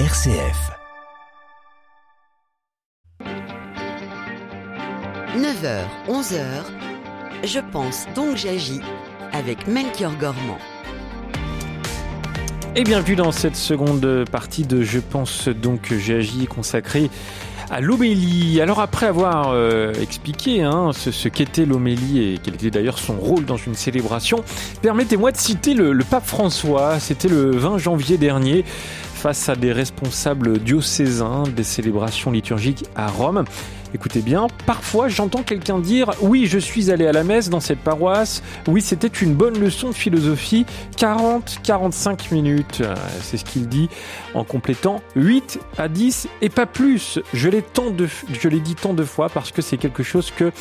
RCF. 9h, 11h, je pense donc j'agis avec Melchior Gormand. Et bienvenue dans cette seconde partie de Je pense donc j'ai agi consacrée à l'homélie. Alors après avoir euh, expliqué hein, ce, qu'était l'homélie et quel était d'ailleurs son rôle dans une célébration, permettez-moi de citer le, le pape François. C'était le 20 janvier dernier face à des responsables diocésains des célébrations liturgiques à Rome. Écoutez bien, parfois j'entends quelqu'un dire oui, je suis allé à la messe dans cette paroisse, oui, c'était une bonne leçon de philosophie, 40-45 minutes, c'est ce qu'il dit en complétant 8 à 10 et pas plus. Je l'ai je l'ai dit tant de fois parce que c'est quelque chose que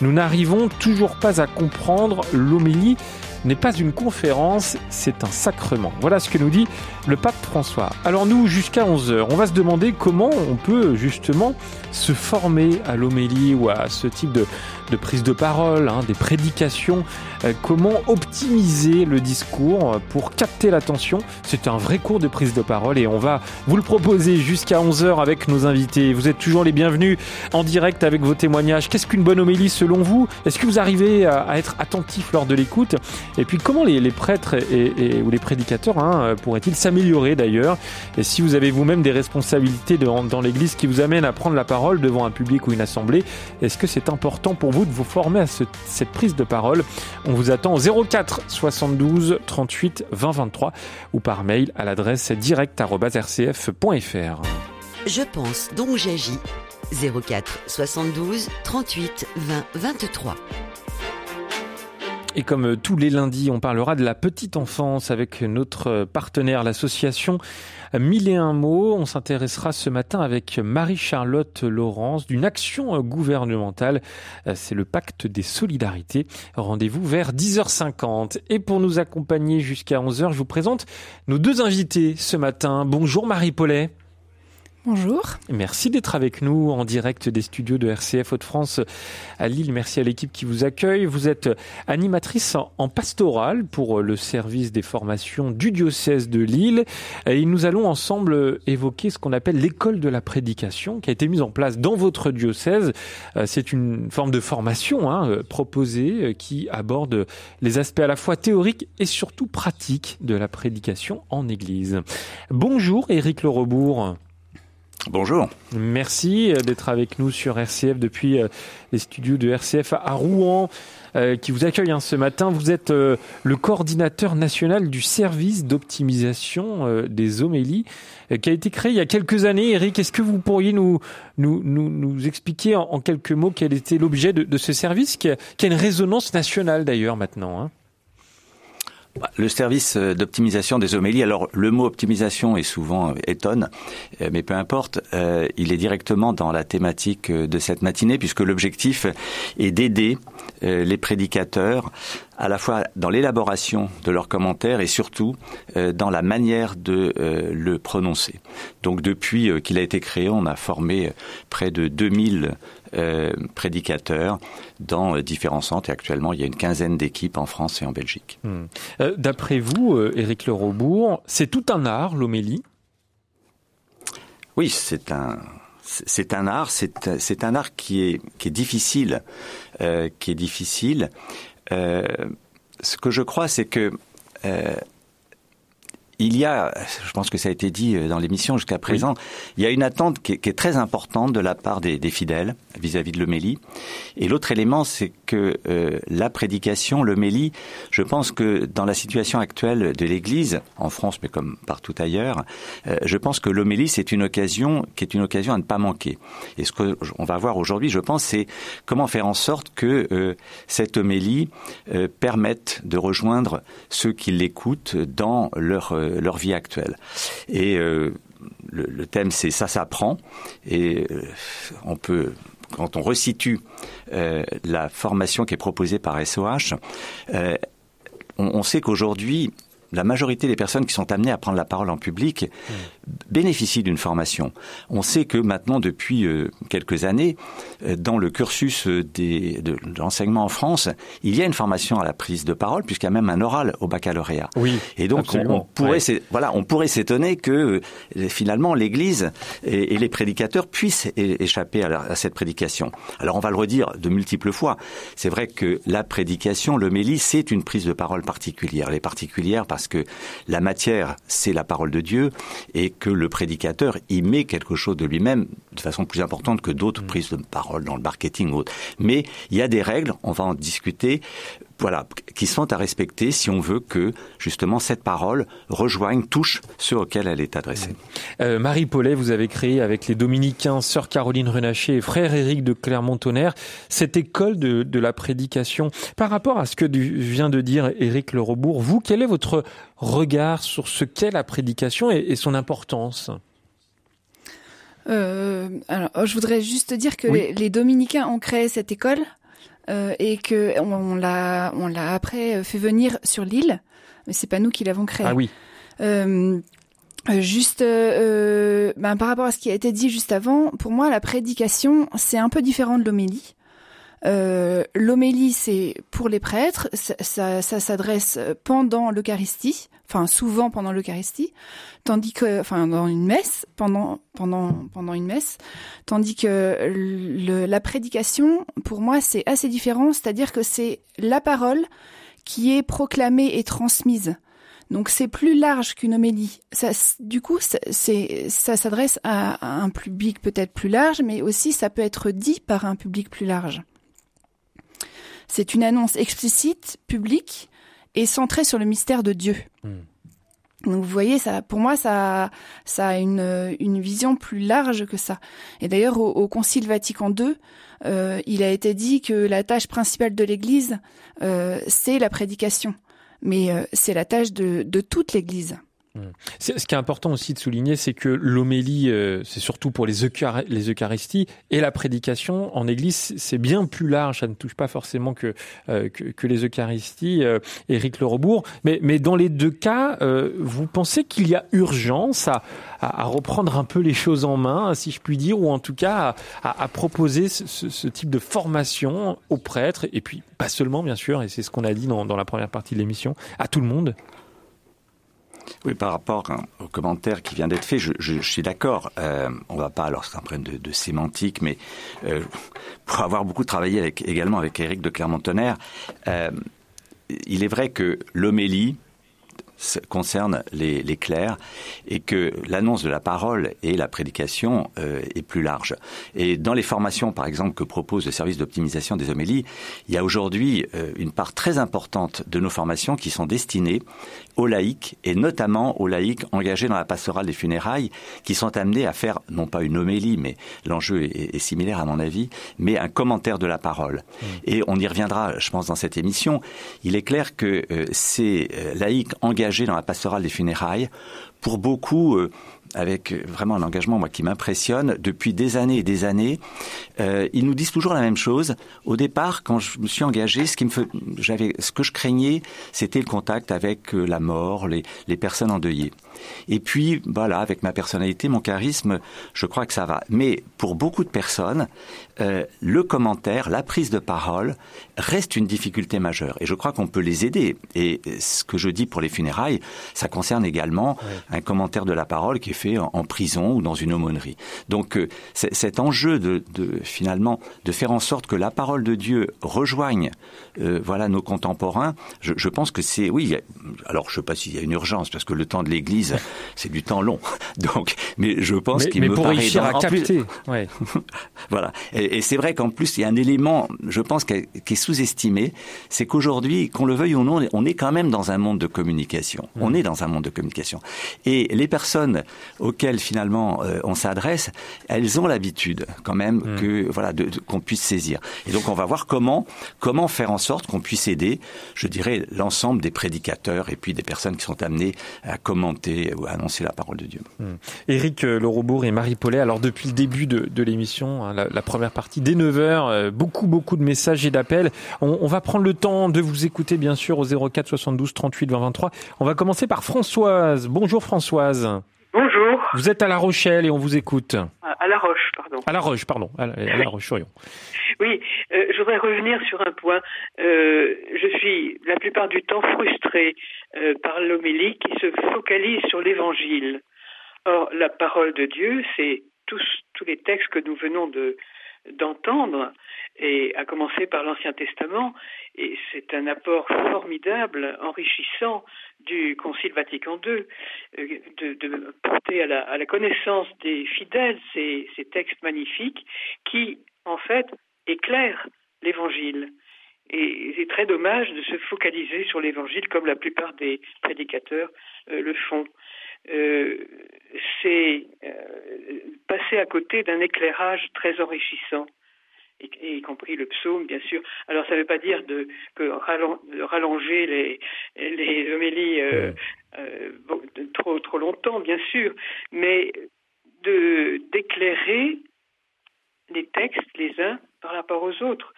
nous n'arrivons toujours pas à comprendre l'homélie n'est pas une conférence, c'est un sacrement. Voilà ce que nous dit le pape François. Alors nous, jusqu'à 11h, on va se demander comment on peut justement se former à l'homélie ou à ce type de, de prise de parole, hein, des prédications, euh, comment optimiser le discours pour capter l'attention? C'est un vrai cours de prise de parole et on va vous le proposer jusqu'à 11h avec nos invités. Vous êtes toujours les bienvenus en direct avec vos témoignages. Qu'est-ce qu'une bonne homélie selon vous? Est-ce que vous arrivez à, être attentif lors de l'écoute? Et puis comment les, prêtres ou les prédicateurs hein, pourraient-ils s'améliorer d'ailleurs? Et si vous avez vous-même des responsabilités dans l'Église qui vous amènent à prendre la parole devant un public ou une assemblée, est-ce que c'est important pour vous de vous former à cette prise de parole On vous attend au 04 72 38 20 23 ou par mail à l'adresse direct.rcf.fr. Je pense donc j'agis 04 72 38 20 23. Et comme tous les lundis, on parlera de la petite enfance avec notre partenaire, l'association Mille et un mots. On s'intéressera ce matin avec Marie-Charlotte Laurence d'une action gouvernementale. C'est le pacte des solidarités. Rendez-vous vers 10h50. Et pour nous accompagner jusqu'à 11h, je vous présente nos deux invités ce matin. Bonjour Marie-Paulet. Bonjour. Merci d'être avec nous en direct des studios de RCF Hauts-de-France à Lille. Merci à l'équipe qui vous accueille. Vous êtes animatrice en pastorale pour le service des formations du diocèse de Lille. Et nous allons ensemble évoquer ce qu'on appelle l'école de la prédication qui a été mise en place dans votre diocèse. C'est une forme de formation hein, proposée qui aborde les aspects à la fois théoriques et surtout pratiques de la prédication en Église. Bonjour Éric Le Rebourg. Bonjour. Merci euh, d'être avec nous sur RCF depuis euh, les studios de RCF à Rouen euh, qui vous accueille hein, ce matin. Vous êtes le coordinateur national du service d'optimisation des homélies qui a été créé il y a quelques années. Eric, est-ce que vous pourriez nous, expliquer en, quelques mots quel était l'objet de, ce service qui a, une résonance nationale d'ailleurs maintenant hein? Le service euh, d'optimisation des homélies, alors le mot optimisation est souvent euh, étonne, euh, mais peu importe, il est directement dans la thématique de cette matinée, puisque l'objectif est d'aider les prédicateurs à la fois dans l'élaboration de leurs commentaires et surtout dans la manière de le prononcer. Donc depuis qu'il a été créé, on a formé près de 2000 euh, prédicateurs dans euh, différents centres. Et actuellement, il y a une quinzaine d'équipes en France et en Belgique. Hmm. Euh, d'après vous, Éric Le Robourg, c'est tout un art, l'homélie? Oui, c'est un, c'est un art, c'est un art qui est, qui est difficile, qui est difficile. ce que je crois, c'est que il y a, je pense que ça a été dit euh, dans l'émission jusqu'à présent, il y a une attente qui est, très importante de la part des, fidèles vis-à-vis de l'homélie. Et l'autre élément, c'est que euh, la prédication, l'homélie, je pense que dans la situation actuelle de l'Église, en France mais comme partout ailleurs, euh, je pense que l'homélie, c'est une occasion qui est une occasion à ne pas manquer. Et ce qu'on va voir aujourd'hui, je pense, c'est comment faire en sorte que cette homélie permette de rejoindre ceux qui l'écoutent dans leur leur vie actuelle. Et euh, le, thème, c'est ça s'apprend. Et euh, on peut quand on resitue la formation qui est proposée par SOH, on, sait qu'aujourd'hui, la majorité des personnes qui sont amenées à prendre la parole en public bénéficient d'une formation. On sait que maintenant, depuis euh, quelques années, euh, dans le cursus des, de, l'enseignement en France, il y a une formation à la prise de parole, puisqu'il y a même un oral au baccalauréat. Oui, et donc on, pourrait, voilà, on pourrait s'étonner que finalement l'Église et, les prédicateurs puissent échapper à, à cette prédication. Alors on va le redire de multiples fois. C'est vrai que la prédication, l'homélie, c'est une prise de parole particulière. Elle est particulière parce que la matière, c'est la parole de Dieu et que le prédicateur y met quelque chose de lui-même de façon plus importante que d'autres mm. prises de parole dans le marketing ou autre. Mais il y a des règles, on va en discuter voilà, qui sont à respecter si on veut que justement cette parole rejoigne, touche ceux auxquels elle est adressée. Euh, Marie Paulet, vous avez créé avec les dominicains, sœur Caroline Renaché et frère Éric de Clermont-Tonnerre cette école de, la prédication. Par rapport à ce que vient de dire Éric Le Rebourg, vous, quel est votre regard sur ce qu'est la prédication et, son importance? Euh, alors, je voudrais juste dire que les dominicains ont créé cette école euh, et que on, l'a on l'a après fait venir sur l'île, mais c'est pas nous qui l'avons créé. Ah oui. Euh, Juste euh, ben, par rapport à ce qui a été dit juste avant, pour moi la prédication c'est un peu différent de l'homélie. Euh, l'homélie, c'est pour les prêtres, ça, ça, s'adresse pendant l'Eucharistie, enfin souvent pendant l'Eucharistie, tandis que, enfin dans une messe, pendant pendant pendant une messe, tandis que le, la prédication, pour moi, c'est assez différent, c'est-à-dire que c'est la parole qui est proclamée et transmise. Donc c'est plus large qu'une homélie. Ça, du coup, c'est, ça s'adresse à un public peut-être plus large, mais aussi ça peut être dit par un public plus large. C'est une annonce explicite, publique et centrée sur le mystère de Dieu. Hmm. Donc vous voyez, ça, pour moi, ça, ça a une, une vision plus large que ça. Et d'ailleurs, au, Concile Vatican II, euh, il a été dit que la tâche principale de l'Église, euh, c'est la prédication. Mais euh, c'est la tâche de, de toute l'Église. Ce qui est important aussi de souligner, c'est que l'homélie, euh, c'est surtout pour les, Eucharisties, et la prédication en Église, c'est bien plus large. Ça ne touche pas forcément que, euh, que, les Eucharisties. Euh, Éric Le Rebourg. Mais, mais dans les deux cas, vous pensez qu'il y a urgence à, à, reprendre un peu les choses en main, si je puis dire, ou en tout cas à, à proposer ce, ce, type de formation aux prêtres, et puis pas seulement, bien sûr, et c'est ce qu'on a dit dans, dans la première partie de l'émission, à tout le monde? Oui, par rapport hein, au commentaire qui vient d'être fait, je, suis d'accord. Euh, on va pas alors c'est de, sémantique, mais euh, pour avoir beaucoup travaillé également avec Éric de Clermont-Tonnerre, euh, il est vrai que l'homélie concerne les, clercs et que l'annonce de la parole et la prédication euh, est plus large. Et dans les formations, par exemple, que propose le service d'optimisation des homélies, il y a aujourd'hui une part très importante de nos formations qui sont destinées aux laïcs et notamment aux laïcs engagés dans la pastorale des funérailles qui sont amenés à faire non pas une homélie, mais l'enjeu est, est, similaire à mon avis, mais un commentaire de la parole. Mmh. Et on y reviendra, je pense, dans cette émission. Il est clair que euh, ces euh, laïcs engagés dans la pastorale des funérailles. Pour beaucoup, euh, avec vraiment un engagement moi qui m'impressionne depuis des années et des années. Euh, ils nous disent toujours la même chose. Au départ, quand je me suis engagé, ce qui me j'avais, ce que je craignais, c'était le contact avec euh, la mort, les personnes endeuillées. Et puis, voilà, avec ma personnalité, mon charisme, je crois que ça va. Mais pour beaucoup de personnes, euh, le commentaire, la prise de parole reste une difficulté majeure. Et je crois qu'on peut les aider. Et ce que je dis pour les funérailles, ça concerne également un commentaire de la parole qui est fait en, prison ou dans une aumônerie. Donc, euh, cet enjeu de, de, finalement de faire en sorte que la parole de Dieu rejoigne, euh, voilà, nos contemporains. Je, je pense que c'est, oui. alors, je ne sais pas s'il y a une urgence parce que le temps de l'Église, c'est du temps long. Donc, mais je pense qu'il me pour paraît réussir à capter. Ouais. voilà. Et, c'est vrai qu'en plus, il y a un élément, je pense, qui est, sous-estimé, c'est qu'aujourd'hui, qu'on le veuille ou non, on est quand même dans un monde de communication. Mm. On est dans un monde de communication. Et les personnes auxquelles finalement euh, on s'adresse, elles ont l'habitude quand même mm. que voilà qu'on puisse saisir. Et donc, on va voir comment comment faire en sorte qu'on puisse aider, je dirais, l'ensemble des prédicateurs et puis des personnes qui sont amenées à commenter ou à annoncer la parole de Dieu. Hmm. Éric euh, Lerobourg et Marie Paulet, alors depuis le début de, l'émission, hein, la, première partie, dès 9h, euh, beaucoup, beaucoup de messages et d'appels. On, va prendre le temps de vous écouter, bien sûr, au 04 72 38 20 23. On va commencer par Françoise. Bonjour Françoise. Bonjour. Vous êtes à La Rochelle et on vous écoute. À La Roche, pardon. À La Roche, pardon. À La, Roche, soyons. Oui, euh, je voudrais revenir sur un point. je suis la plupart du temps frustrée par l'homélie qui se focalise sur l'évangile. Or, la parole de Dieu, c'est tous, tous les textes que nous venons de, d'entendre, et à commencer par l'Ancien Testament, et c'est un apport formidable, enrichissant du Concile Vatican II, euh, de, porter à la, connaissance des fidèles ces, ces textes magnifiques qui, en fait, éclairent l'Évangile. Et c'est très dommage de se focaliser sur l'Évangile comme la plupart des prédicateurs euh, le font. Euh, c'est euh, passer à côté d'un éclairage très enrichissant, y, compris le psaume, bien sûr. Alors, ça ne veut pas dire de, que rallonger les, les homélies trop, trop longtemps, bien sûr, mais d'éclairer les textes les uns par rapport aux autres.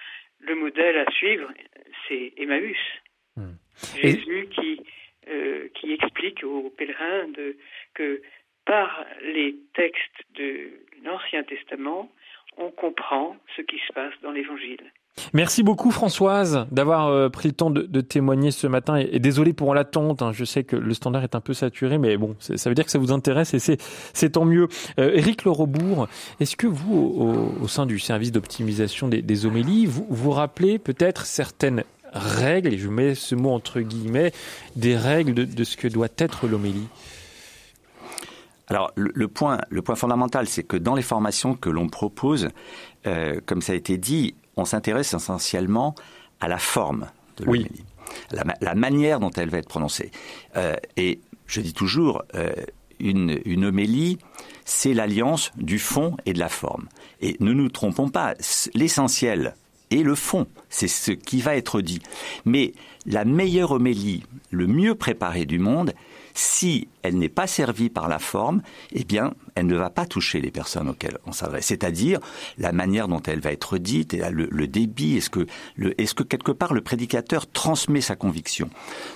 Le modèle à suivre, c'est Emmaüs. Hmm. Jésus qui euh, qui explique aux pèlerins de, que par les textes de l'Ancien Testament, on comprend ce qui se passe dans l'Évangile. Merci beaucoup Françoise d'avoir euh, pris le temps de, témoigner ce matin et, désolé pour l'attente. Hein. je sais que le standard est un peu saturé, mais bon, ça veut dire que ça vous intéresse et c'est tant mieux. Euh, Éric Lerobourg, est-ce que vous, au, sein du service d'optimisation des, des, homélies, vous vous rappelez peut-être certaines règles, et je mets ce mot entre guillemets, des règles de, ce que doit être l'homélie? Alors le, point, le point fondamental, c'est que dans les formations que l'on propose, euh, comme ça a été dit, on s'intéresse essentiellement à la forme de l'homélie, la, manière dont elle va être prononcée. Euh, et je dis toujours, euh, une, une homélie, c'est l'alliance du fond et de la forme. Et ne nous trompons pas, l'essentiel et le fond. C'est ce qui va être dit. Mais la meilleure homélie, le mieux préparé du monde, si elle n'est pas servie par la forme, eh bien, elle ne va pas toucher les personnes auxquelles on s'adresse. C'est-à-dire la manière dont elle va être dite, le, le débit, est-ce que, est-ce que quelque part le prédicateur transmet sa conviction.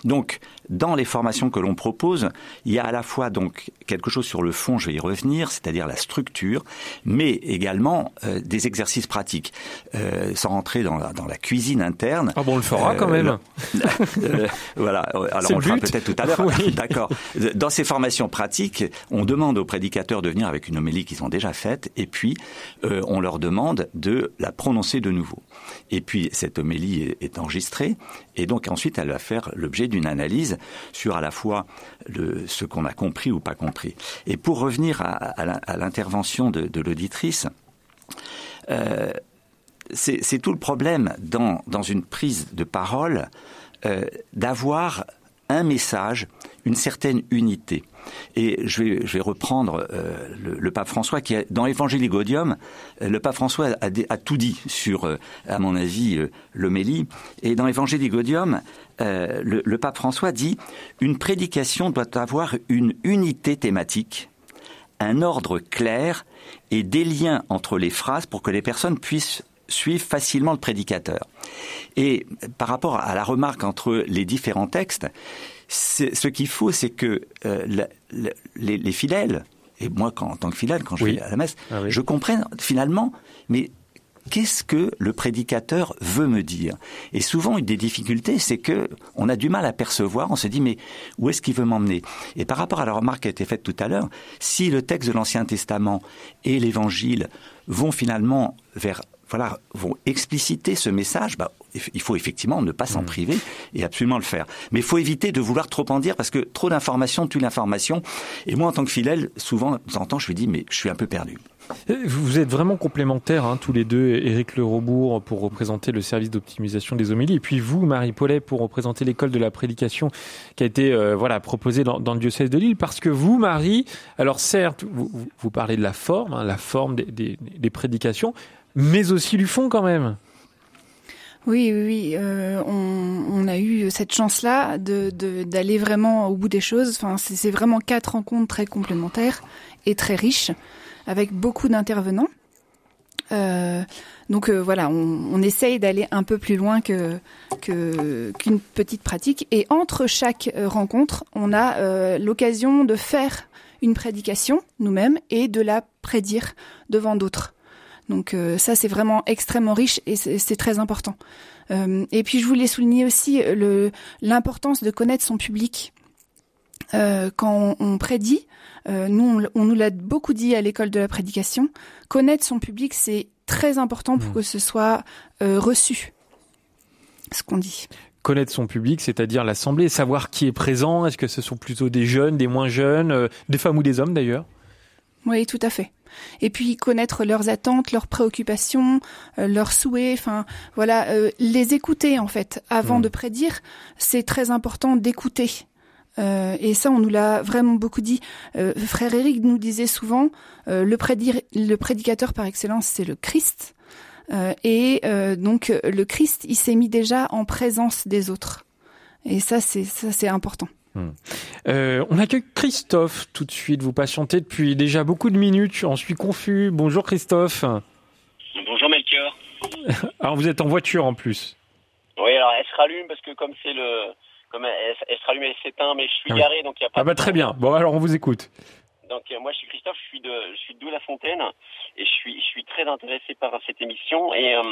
Donc, dans les formations que l'on propose, il y a à la fois donc quelque chose sur le fond, je vais y revenir, c'est-à-dire la structure, mais également euh, des exercices pratiques, euh, sans rentrer dans la, dans la cuisine interne. Ah bon, on le fera quand même. Euh, voilà. Alors on le fera peut-être tout à l'heure. D'accord. Dans ces formations pratiques, on demande aux prédicateurs de venir avec une homélie qu'ils ont déjà faite, et puis euh, on leur demande de la prononcer de nouveau. Et puis cette homélie est, enregistrée, et donc ensuite elle va faire l'objet d'une analyse sur à la fois ce qu'on a compris ou pas compris. Et pour revenir à, l'intervention de, l'auditrice, euh, c'est tout le problème dans, dans une prise de parole euh, d'avoir un message, une certaine unité. Et je vais, je vais reprendre euh, le, pape François qui, dans l'Évangile Gaudium, euh, le pape François a, tout dit sur, euh, à mon avis, l'homélie. Et dans l'Évangile Gaudium, le, le pape François dit une prédication doit avoir une unité thématique, un ordre clair et des liens entre les phrases pour que les personnes puissent suivre facilement le prédicateur. Et par rapport à la remarque entre les différents textes, ce qu'il faut, c'est que euh, les, fidèles, et moi en tant que fidèle, quand je vais à la messe, ah je comprenne finalement, mais qu'est-ce que le prédicateur veut me dire? Et souvent, une des difficultés, c'est que on a du mal à percevoir. On se dit, mais où est-ce qu'il veut m'emmener? Et par rapport à la remarque qui a été faite tout à l'heure, si le texte de l'Ancien Testament et l'Évangile vont finalement vers voilà, vont expliciter ce message, bah, il faut effectivement ne pas s'en mmh. priver et absolument le faire. Mais il faut éviter de vouloir trop en dire parce que trop d'informations tue l'information. Et moi, en tant que fidèle, souvent, de temps en temps, je me dis, mais je suis un peu perdu. Euh, vous êtes vraiment complémentaires, hein, tous les deux, Éric Lerobourg pour représenter le service d'optimisation des homélies, et puis vous, Marie Paulet, pour représenter l'école de la prédication qui a été euh, voilà proposée dans, le diocèse de Lille, parce que vous, Marie, alors certes, vous, parlez de la forme, hein, la forme des prédications, mais aussi du fond quand même. Oui, oui. Euh, on, a eu cette chance-là de d'aller vraiment au bout des choses. Enfin, c'est vraiment quatre rencontres très complémentaires et très riches, avec beaucoup d'intervenants. Euh, donc euh, voilà, on, essaye d'aller un peu plus loin que qu'une petite pratique. Et entre chaque rencontre, on a l'occasion de faire une prédication nous-mêmes et de la prédire devant d'autres. Donc ça, c'est vraiment extrêmement riche et c'est très important. et puis je voulais souligner aussi l'importance de connaître son public. quand on, prédit, nous on nous l'a beaucoup dit à l'école de la prédication, connaître son public, c'est très important pour hmm. que ce soit euh, reçu, ce qu'on dit. Connaître son public, c'est-à-dire l'assemblée, savoir qui est présent, est-ce que ce sont plutôt des jeunes, des moins jeunes, euh, des femmes ou des hommes d'ailleurs? Oui, tout à fait. Et puis connaître leurs attentes, leurs préoccupations, euh, leurs souhaits, enfin voilà, les écouter en fait avant hmm. de prédire, c'est très important d'écouter. et ça, on nous l'a vraiment beaucoup dit. frère Eric nous disait souvent, euh, le, le, prédicateur par excellence, c'est le Christ. Euh, et euh, donc le Christ, il s'est mis déjà en présence des autres. Et ça, c'est ça, c'est important. Hmm. on accueille Christophe tout de suite. Vous patientez depuis déjà beaucoup de minutes. J'en suis confus. Bonjour Christophe. Bonjour Melchior. alors vous êtes en voiture en plus. Oui, alors elle se rallume parce que comme c'est le, comme elle, se rallume, elle s'éteint, mais je suis ah garé, donc il n'y a pas. Ah bah très bien. Bon alors on vous écoute. Donc euh, moi je suis Christophe, je suis de je suis de la Fontaine et je suis je suis très intéressé par cette émission et euh,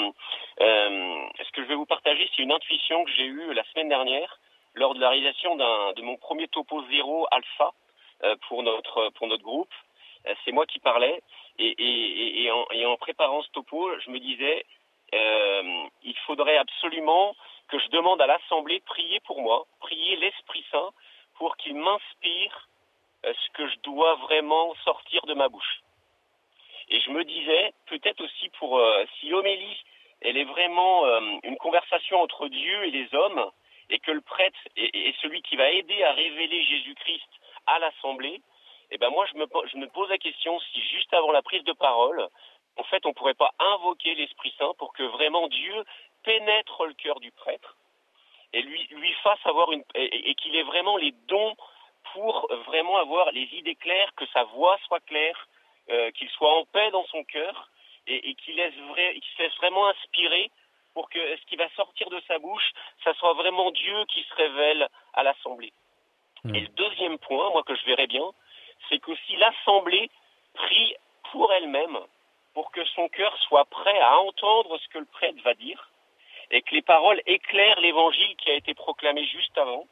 euh, ce que je vais vous partager c'est une intuition que j'ai eue la semaine dernière lors de la réalisation de mon premier topo zéro alpha euh, pour notre pour notre groupe. Euh, c'est moi qui parlais et, en, préparant ce topo, je me disais il faudrait absolument que je demande à l'assemblée de prier pour moi, prier l'Esprit Saint pour qu'il m'inspire ce que je dois vraiment sortir de ma bouche. Et je me disais, peut-être aussi pour euh, si l'homélie, elle est vraiment euh, une conversation entre Dieu et les hommes, et que le prêtre est, celui qui va aider à révéler Jésus-Christ à l'assemblée, eh ben moi je me, pose la question si juste avant la prise de parole, en fait on pourrait pas invoquer l'Esprit Saint pour que vraiment Dieu pénètre le cœur du prêtre et lui fasse avoir une et qu'il ait vraiment les dons pour vraiment avoir les idées claires, que sa voix soit claire, euh, qu'il soit en paix dans son cœur et, qu'il se laisse vraiment inspirer pour que ce qui va sortir de sa bouche, ça soit vraiment Dieu qui se révèle à l'assemblée. Mmh. Et le deuxième point, moi que je verrais bien, c'est que si l'assemblée prie pour elle-même, pour que son cœur soit prêt à entendre ce que le prêtre va dire, et que les paroles éclairent l'évangile qui a été proclamé juste avant,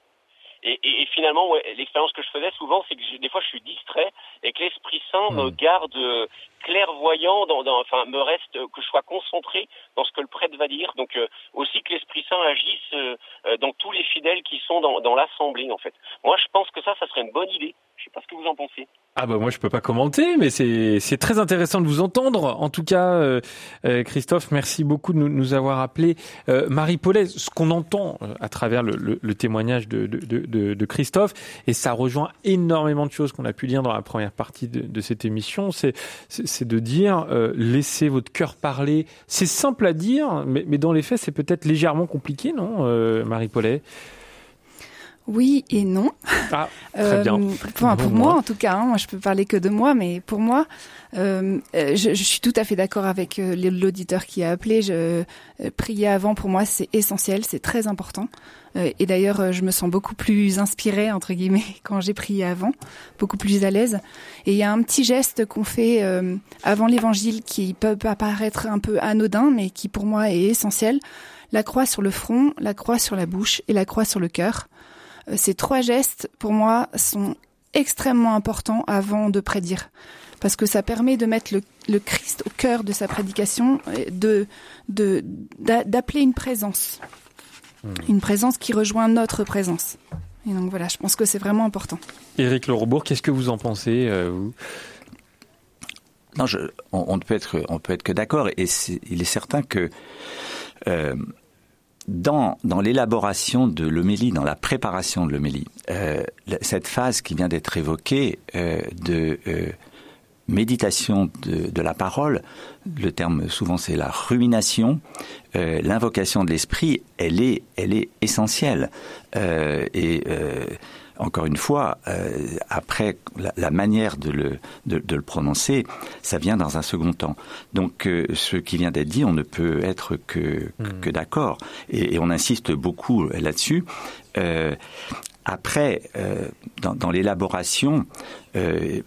et, et, et finalement, ouais, l'expérience que je faisais souvent, c'est que des fois, je suis distrait et que l'Esprit Saint me hmm. garde euh, clairvoyant, dans, dans, enfin, me reste que je sois concentré dans ce que le prêtre va dire. Donc euh, aussi que l'Esprit Saint agisse euh, dans tous les fidèles qui sont dans, dans l'assemblée, en fait. Moi, je pense que ça, ça serait une bonne idée. Sais pas ce que vous en pensez. Ah bah moi je peux pas commenter, mais c'est très intéressant de vous entendre. En tout cas, euh, euh Christophe, merci beaucoup de nous, nous avoir appelé. Euh, Marie Paulet, ce qu'on entend euh, à travers le, le, le témoignage de, de, de, de, Christophe, et ça rejoint énormément de choses qu'on a pu dire dans la première partie de, cette émission, c'est de dire euh, laissez votre cœur parler. C'est simple à dire, mais, mais dans les faits c'est peut-être légèrement compliqué, non, Marie Paulet oui et non. Ah, très bien. Euh, enfin, pour moi, en tout cas, hein, moi je peux parler que de moi, mais pour moi, euh, je, je, suis tout à fait d'accord avec euh, l'auditeur qui a appelé. Je, euh, prier avant, pour moi, c'est essentiel, c'est très important. Euh, et d'ailleurs, je me sens beaucoup plus inspirée entre guillemets quand j'ai prié avant, beaucoup plus à l'aise. Et il y a un petit geste qu'on fait avant l'Évangile qui peut apparaître un peu anodin, mais qui pour moi est essentiel. La croix sur le front, la croix sur la bouche et la croix sur le cœur. Ces trois gestes, pour moi, sont extrêmement importants avant de prédire. Parce que ça permet de mettre le, Christ au cœur de sa prédication, de d'appeler une présence. Hmm. Une présence qui rejoint notre présence. Et donc voilà, je pense que c'est vraiment important. Éric Lerobourg, qu'est-ce que vous en pensez euh, vous? Non, je, on, ne peut être, on peut être que d'accord. Et il est certain que euh, dans, dans l'élaboration de l'homélie, dans la préparation de l'homélie, euh, cette phase qui vient d'être évoquée euh, de euh, méditation de, la parole, le terme souvent c'est la rumination, euh, l'invocation de l'esprit, elle est, elle est essentielle. Euh, et euh, encore une fois, après la, manière de le, de, le prononcer, ça vient dans un second temps. Donc ce qui vient d'être dit, on ne peut être que, que, hmm. d'accord. Et, et, on insiste beaucoup là-dessus. Après, euh, dans, dans l'élaboration, euh,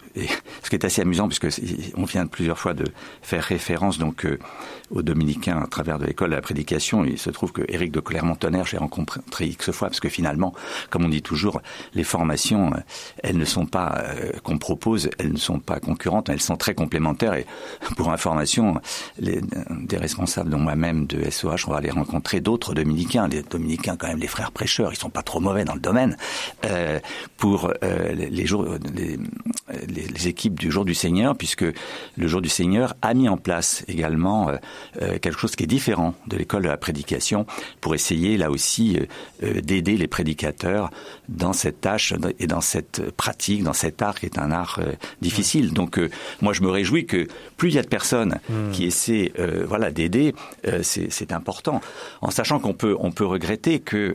ce qui est assez amusant, puisque on vient plusieurs fois de faire référence donc euh, aux dominicains à travers de l'école de la prédication, il se trouve que Éric de Clermont-Tonnerre, j'ai rencontré X fois, parce que finalement, comme on dit toujours, les formations, euh, elles ne sont pas euh, qu'on propose, elles ne sont pas concurrentes, elles sont très complémentaires. Et pour information, les, des responsables, dont moi-même de SOH, on va aller rencontrer d'autres dominicains, les dominicains quand même, les frères prêcheurs, ils sont pas trop mauvais dans le domaine. Euh, pour euh, les, jours, les, les, équipes du jour du Seigneur, puisque le jour du Seigneur a mis en place également euh, quelque chose qui est différent de l'école de la prédication, pour essayer là aussi d'aider les prédicateurs dans cette tâche et dans cette pratique, dans cet art qui est un art difficile. Donc moi je me réjouis que plus il y a de personnes hmm. qui essaient voilà d'aider, c'est important, en sachant qu'on peut on peut regretter que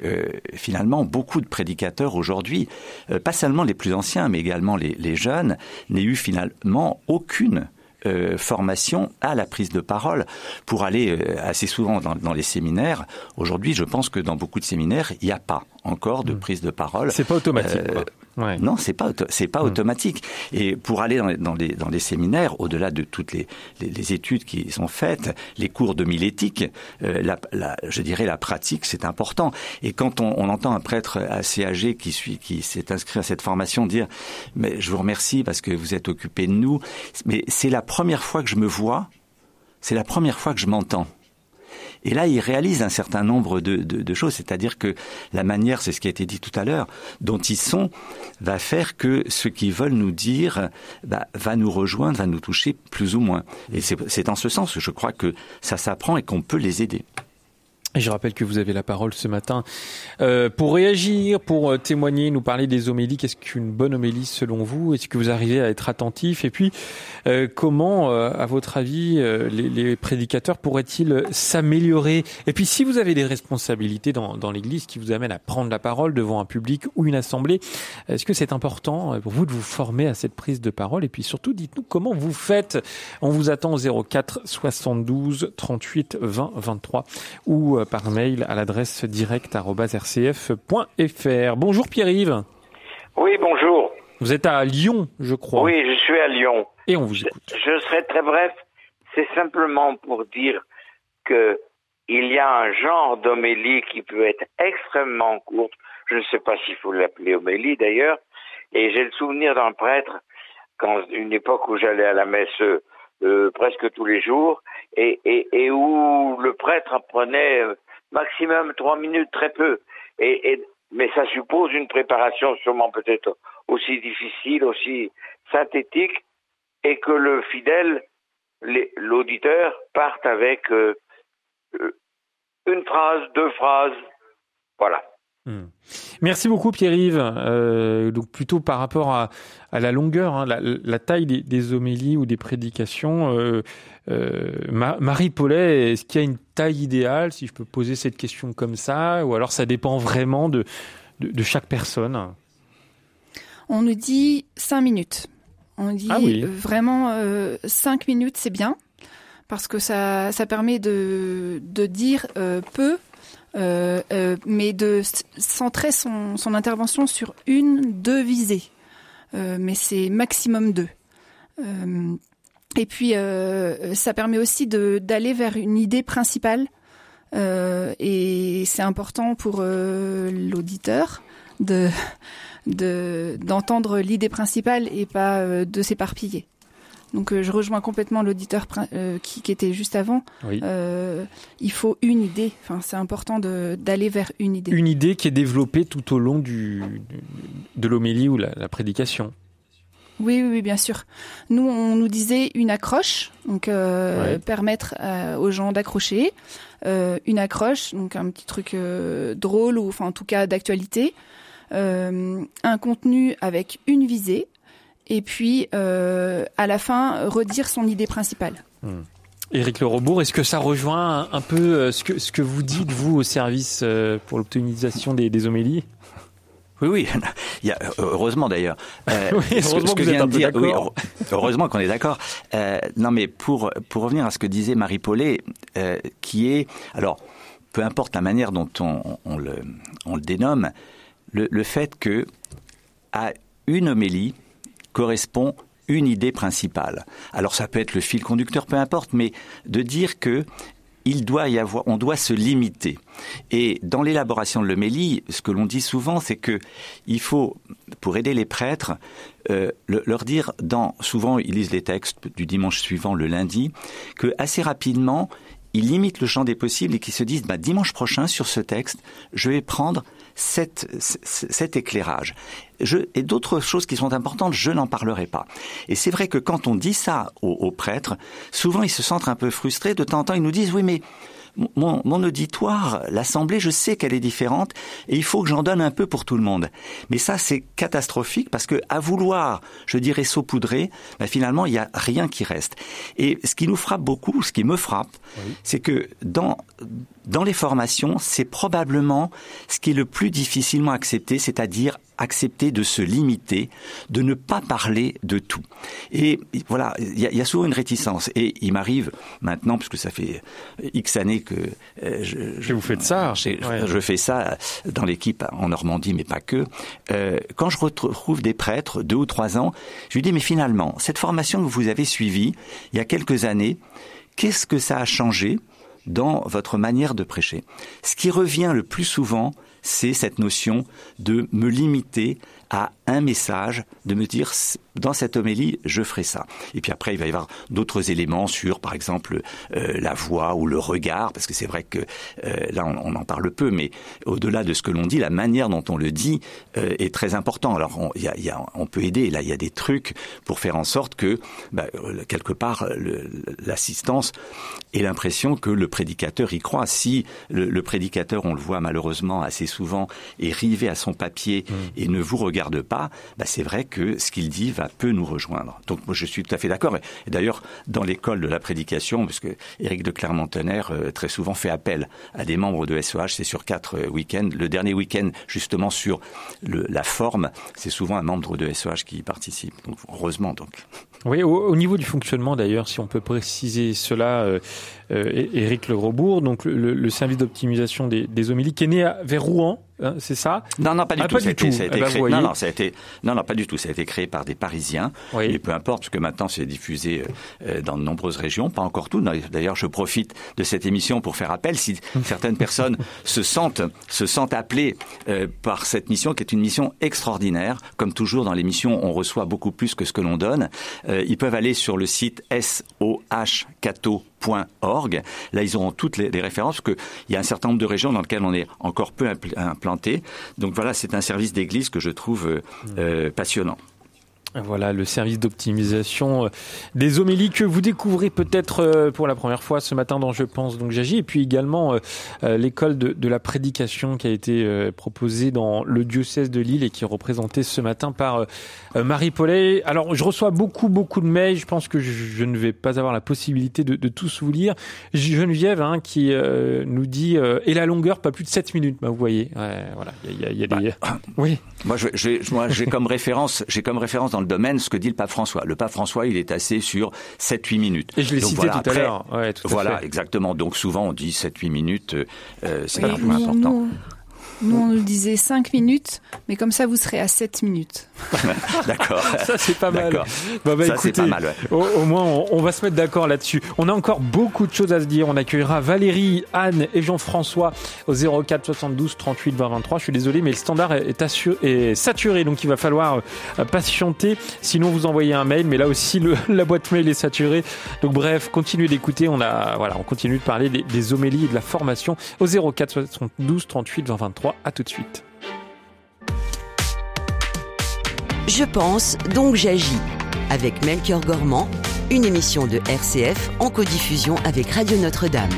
finalement beaucoup de prédicateurs aujourd'hui, euh, pas seulement les plus anciens, mais également les, jeunes, n'aient eu finalement aucune euh, formation à la prise de parole pour aller euh, assez souvent dans, les séminaires. Aujourd'hui, je pense que dans beaucoup de séminaires, il n'y a pas encore de hmm. prise de parole. C'est pas automatique. Non, c'est pas c'est pas hmm. automatique. Et pour aller dans, dans, les, dans les séminaires, au-delà de toutes les, les, études qui sont faites, les cours de millétique, euh, la, la, je dirais la pratique, c'est important. Et quand on, on, entend un prêtre assez âgé qui suit, qui s'est inscrit à cette formation dire, mais je vous remercie parce que vous êtes occupé de nous, mais c'est la première fois que je me vois, c'est la première fois que je m'entends. Et là, il réalise un certain nombre de, choses, c'est-à-dire que la manière, c'est ce qui a été dit tout à l'heure, dont ils sont, va faire que ce qu'ils veulent nous dire bah, va nous rejoindre, va nous toucher plus ou moins. Et c'est en ce sens que je crois que ça s'apprend et qu'on peut les aider. Je rappelle que vous avez la parole ce matin euh, pour réagir, pour euh, témoigner, nous parler des homélies. Qu'est-ce qu'une bonne homélie selon vous? Est-ce que vous arrivez à être attentif? Et puis, euh, comment, à votre avis, les, les, prédicateurs pourraient-ils s'améliorer? Et puis, si vous avez des responsabilités dans, dans l'Église qui vous amènent à prendre la parole devant un public ou une assemblée, est-ce que c'est important pour vous de vous former à cette prise de parole? Et puis surtout, dites-nous comment vous faites. On vous attend au 04 72 38 20 23 ou par mail à l'adresse direct.rcf.fr. Bonjour Pierre-Yves. Oui, bonjour. Vous êtes à Lyon, je crois. Oui, je suis à Lyon. Et on vous écoute. Je, serai très bref. C'est simplement pour dire que il y a un genre d'homélie qui peut être extrêmement courte. Je ne sais pas s'il faut l'appeler homélie d'ailleurs. Et j'ai le souvenir d'un prêtre, quand une époque où j'allais à la messe euh, presque tous les jours, et, où le prêtre apprenait euh, maximum trois minutes, très peu. Et, et, mais ça suppose une préparation sûrement peut-être aussi difficile, aussi synthétique, et que le fidèle, l'auditeur, parte avec euh, une phrase, deux phrases, voilà. Hmm. Merci beaucoup Pierre-Yves. Euh, donc plutôt par rapport à, à la longueur, hein, la, la, taille des, des, homélies ou des prédications, euh, euh, Marie Paulet, est-ce qu'il y a une taille idéale, si je peux poser cette question comme ça, ou alors ça dépend vraiment de, de, de chaque personne? On nous dit cinq minutes. On dit ah vraiment euh, cinq minutes, c'est bien parce que ça, ça permet de, de dire peu mais de centrer son, intervention sur une, deux visées. Euh, mais c'est maximum deux. Euh, et puis, ça permet aussi d'aller vers une idée principale. et c'est important pour l'auditeur de d'entendre l'idée principale et pas de s'éparpiller. Donc euh, je rejoins complètement l'auditeur euh, qui, qui, était juste avant. Euh, il faut une idée. Enfin, c'est important d'aller vers une idée. Une idée qui est développée tout au long du, de l'homélie ou la, la prédication. Oui, oui, bien sûr. Nous, on nous disait une accroche, donc euh, permettre aux gens d'accrocher. Euh, une accroche, donc un petit truc drôle ou enfin en tout cas d'actualité. un contenu avec une visée et puis à la fin redire son idée principale. Hmm. Éric Le Robourg, est-ce que ça rejoint un peu ce que, ce que vous dites, vous, au service pour l'optimisation des, des homélies? Oui, oui. Il y a, heureusement d'ailleurs. Euh, heureusement que, vient de dire, heureusement qu'on est d'accord. Euh, non, mais pour pour revenir à ce que disait Marie Paulet, euh, qui est alors peu importe la manière dont on, on le on le dénomme, le, le fait que à une homélie correspond une idée principale. Alors ça peut être le fil conducteur, peu importe, mais de dire que il doit y avoir, on doit se limiter. Et dans l'élaboration de l'homélie, ce que l'on dit souvent, c'est que il faut, pour aider les prêtres, euh, leur dire, dans, souvent ils lisent les textes du dimanche suivant, le lundi, que assez rapidement, ils limitent le champ des possibles et qu'ils se disent, bah, dimanche prochain, sur ce texte, je vais prendre cet, cet éclairage. Je, et d'autres choses qui sont importantes, je n'en parlerai pas. Et c'est vrai que quand on dit ça aux, prêtres, souvent ils se sentent un peu frustrés. De temps en temps, ils nous disent, oui, mais mon, mon auditoire, l'assemblée, je sais qu'elle est différente et il faut que j'en donne un peu pour tout le monde. Mais ça, c'est catastrophique parce que à vouloir, je dirais saupoudrer, ben finalement, il n'y a rien qui reste. Et ce qui nous frappe beaucoup, ce qui me frappe, c'est que dans dans les formations, c'est probablement ce qui est le plus difficilement accepté, c'est-à-dire accepter de se limiter, de ne pas parler de tout. Et voilà, il y, a souvent une réticence. Et il m'arrive maintenant, puisque ça fait X années que euh, je, je, vous faites ça, je, fais ça dans l'équipe en Normandie, mais pas que. Euh, quand je retrouve des prêtres, deux ou trois ans, je lui dis mais finalement, cette formation que vous avez suivie il y a quelques années, qu'est-ce que ça a changé dans votre manière de prêcher? Ce qui revient le plus souvent, c'est cette notion de me limiter à un message, de me dire dans cette homélie, je ferai ça. Et puis après, il va y avoir d'autres éléments sur, par exemple, euh, la voix ou le regard, parce que c'est vrai que euh, là, on, en parle peu, mais au-delà de ce que l'on dit, la manière dont on le dit euh, est très important. Alors, on, y a, y a, on peut aider. Là, il y a des trucs pour faire en sorte que, bah, quelque part, l'assistance ait l'impression que le prédicateur y croit. Si le, le, prédicateur, on le voit malheureusement assez souvent, est rivé à son papier mmh. et ne vous regarde pas, bah, c'est vrai que ce qu'il dit va peut nous rejoindre. Donc moi je suis tout à fait d'accord. Et d'ailleurs dans l'école de la prédication, puisque Éric de Clermont-Tonnerre euh, très souvent fait appel à des membres de SOH, c'est sur quatre euh, week-ends. Le dernier week-end justement sur la forme, c'est souvent un membre de SOH qui y participe. Donc heureusement donc. Oui, au, niveau du fonctionnement d'ailleurs, si on peut préciser cela, euh, Éric Le Grosbourg, donc le, service d'optimisation des, des homélies, qui est né vers Rouen, Hein, c'est ça Non, non, pas du ah, tout. ça, a été, ça a été eh ben, créé. non, non, ça a été. Non, non, pas du tout. Ça a été créé par des Parisiens. Oui. Et peu importe, parce que maintenant c'est diffusé euh, dans de nombreuses régions, pas encore tout. D'ailleurs, je profite de cette émission pour faire appel si certaines personnes se sentent se sentent appelées euh, par cette mission, qui est une mission extraordinaire. Comme toujours dans l'émission, on reçoit beaucoup plus que ce que l'on donne. Euh, ils peuvent aller sur le site sohcato org. Là, ils auront toutes les, références, parce qu'il y a un certain nombre de régions dans lesquelles on est encore peu implanté. Donc voilà, c'est un service d'église que je trouve euh, euh, passionnant. Voilà le service d'optimisation euh, des homélies que vous découvrez peut-être euh, pour la première fois ce matin dans Je pense donc j'agis et puis également euh, l'école de, de, la prédication qui a été proposée dans le diocèse de Lille et qui est représentée ce matin par Marie Paulet. Alors je reçois beaucoup beaucoup de mails, je pense que je, ne vais pas avoir la possibilité de, de tous vous lire. Geneviève hein, qui nous dit et la longueur pas plus de 7 minutes, bah, vous voyez. Ouais, voilà, il y a, y a des bah, Oui. Moi j'ai comme référence, j'ai comme référence dans le domaine ce que dit le pape François. Le pape François, il est assez sur 7-8 minutes. Et je l'ai cité tout à l'heure. voilà, exactement. Donc souvent, on dit 7-8 minutes, euh, c'est un peu important. Nous, on nous disait 5 minutes, mais comme ça, vous serez à 7 minutes. d'accord. Ça, c'est pas mal. Bah, bah, ça, c'est pas mal, au, moins, on, va se mettre d'accord là-dessus. On a encore beaucoup de choses à se dire. On accueillera Valérie, Anne et Jean-François au 04 72 38 20 23. Je suis désolé, mais le standard est, est saturé, donc il va falloir euh, patienter. Sinon, vous envoyez un mail, mais là aussi, le, la boîte mail est saturée. Donc, bref, continuez d'écouter. On a, voilà, on continue de parler des, des homélies et de la formation au 04 72 38 20 23 tout de suite. Je pense, donc j'agis. Avec Melchior Gormand, une émission de RCF en codiffusion avec Radio Notre-Dame.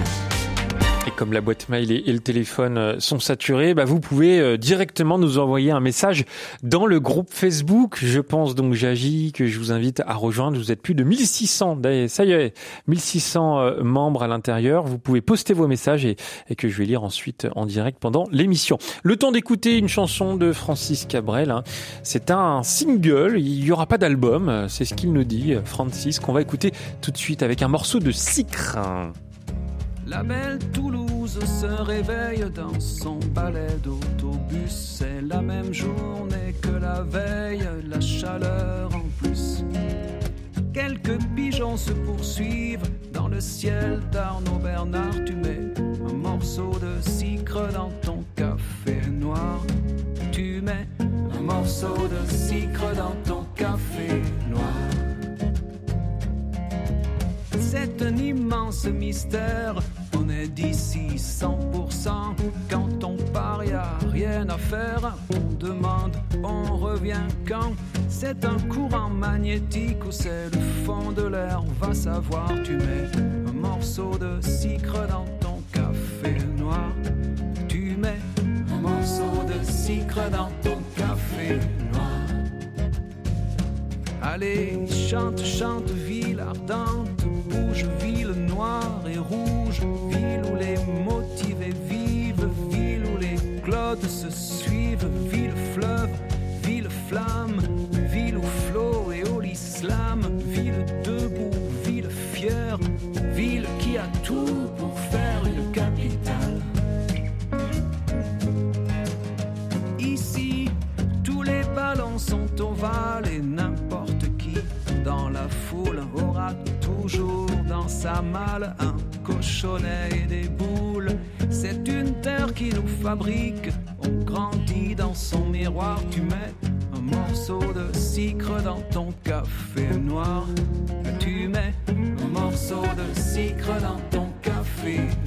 Et comme la boîte mail et, le téléphone euh, sont saturés, bah vous pouvez euh, directement nous envoyer un message dans le groupe Facebook. Je pense donc, j'agis, que je vous invite à rejoindre. Vous êtes plus de 1600, ça y est, 1600 euh, membres à l'intérieur. Vous pouvez poster vos messages et, que je vais lire ensuite en direct pendant l'émission. Le temps d'écouter une chanson de Francis Cabrel. Hein. C'est un single, il n'y aura pas d'album, c'est ce qu'il nous dit, Francis, qu'on va écouter tout de suite avec un morceau de Sicre. La belle Toulouse se réveille dans son balai d'autobus. C'est la même journée que la veille, la chaleur en plus. Quelques pigeons se poursuivent dans le ciel d'Arnaud Bernard. Tu mets un morceau de sucre dans ton café noir. Tu mets un morceau de sucre dans ton café noir. C'est un immense mystère. On est d'ici 100%. Quand on part, y a rien à faire. On demande, on revient quand? C'est un courant magnétique ou c'est le fond de l'air. Va savoir, tu mets un morceau de sucre dans ton café noir. Tu mets un morceau de sucre dans ton café noir. Allez, chante, chante, ville ardente bouge, ville noire et rouge, ville où les motivés vivent, ville où les clodes se suivent, ville fleuve, ville flamme, ville où flot et au l'islam, ville debout, ville fière, ville qui a tout pour un cochonnet et des boules. C'est une terre qui nous fabrique. On grandit dans son miroir. Tu mets un morceau de sucre dans ton café noir. Tu mets un morceau de sucre dans ton café noir.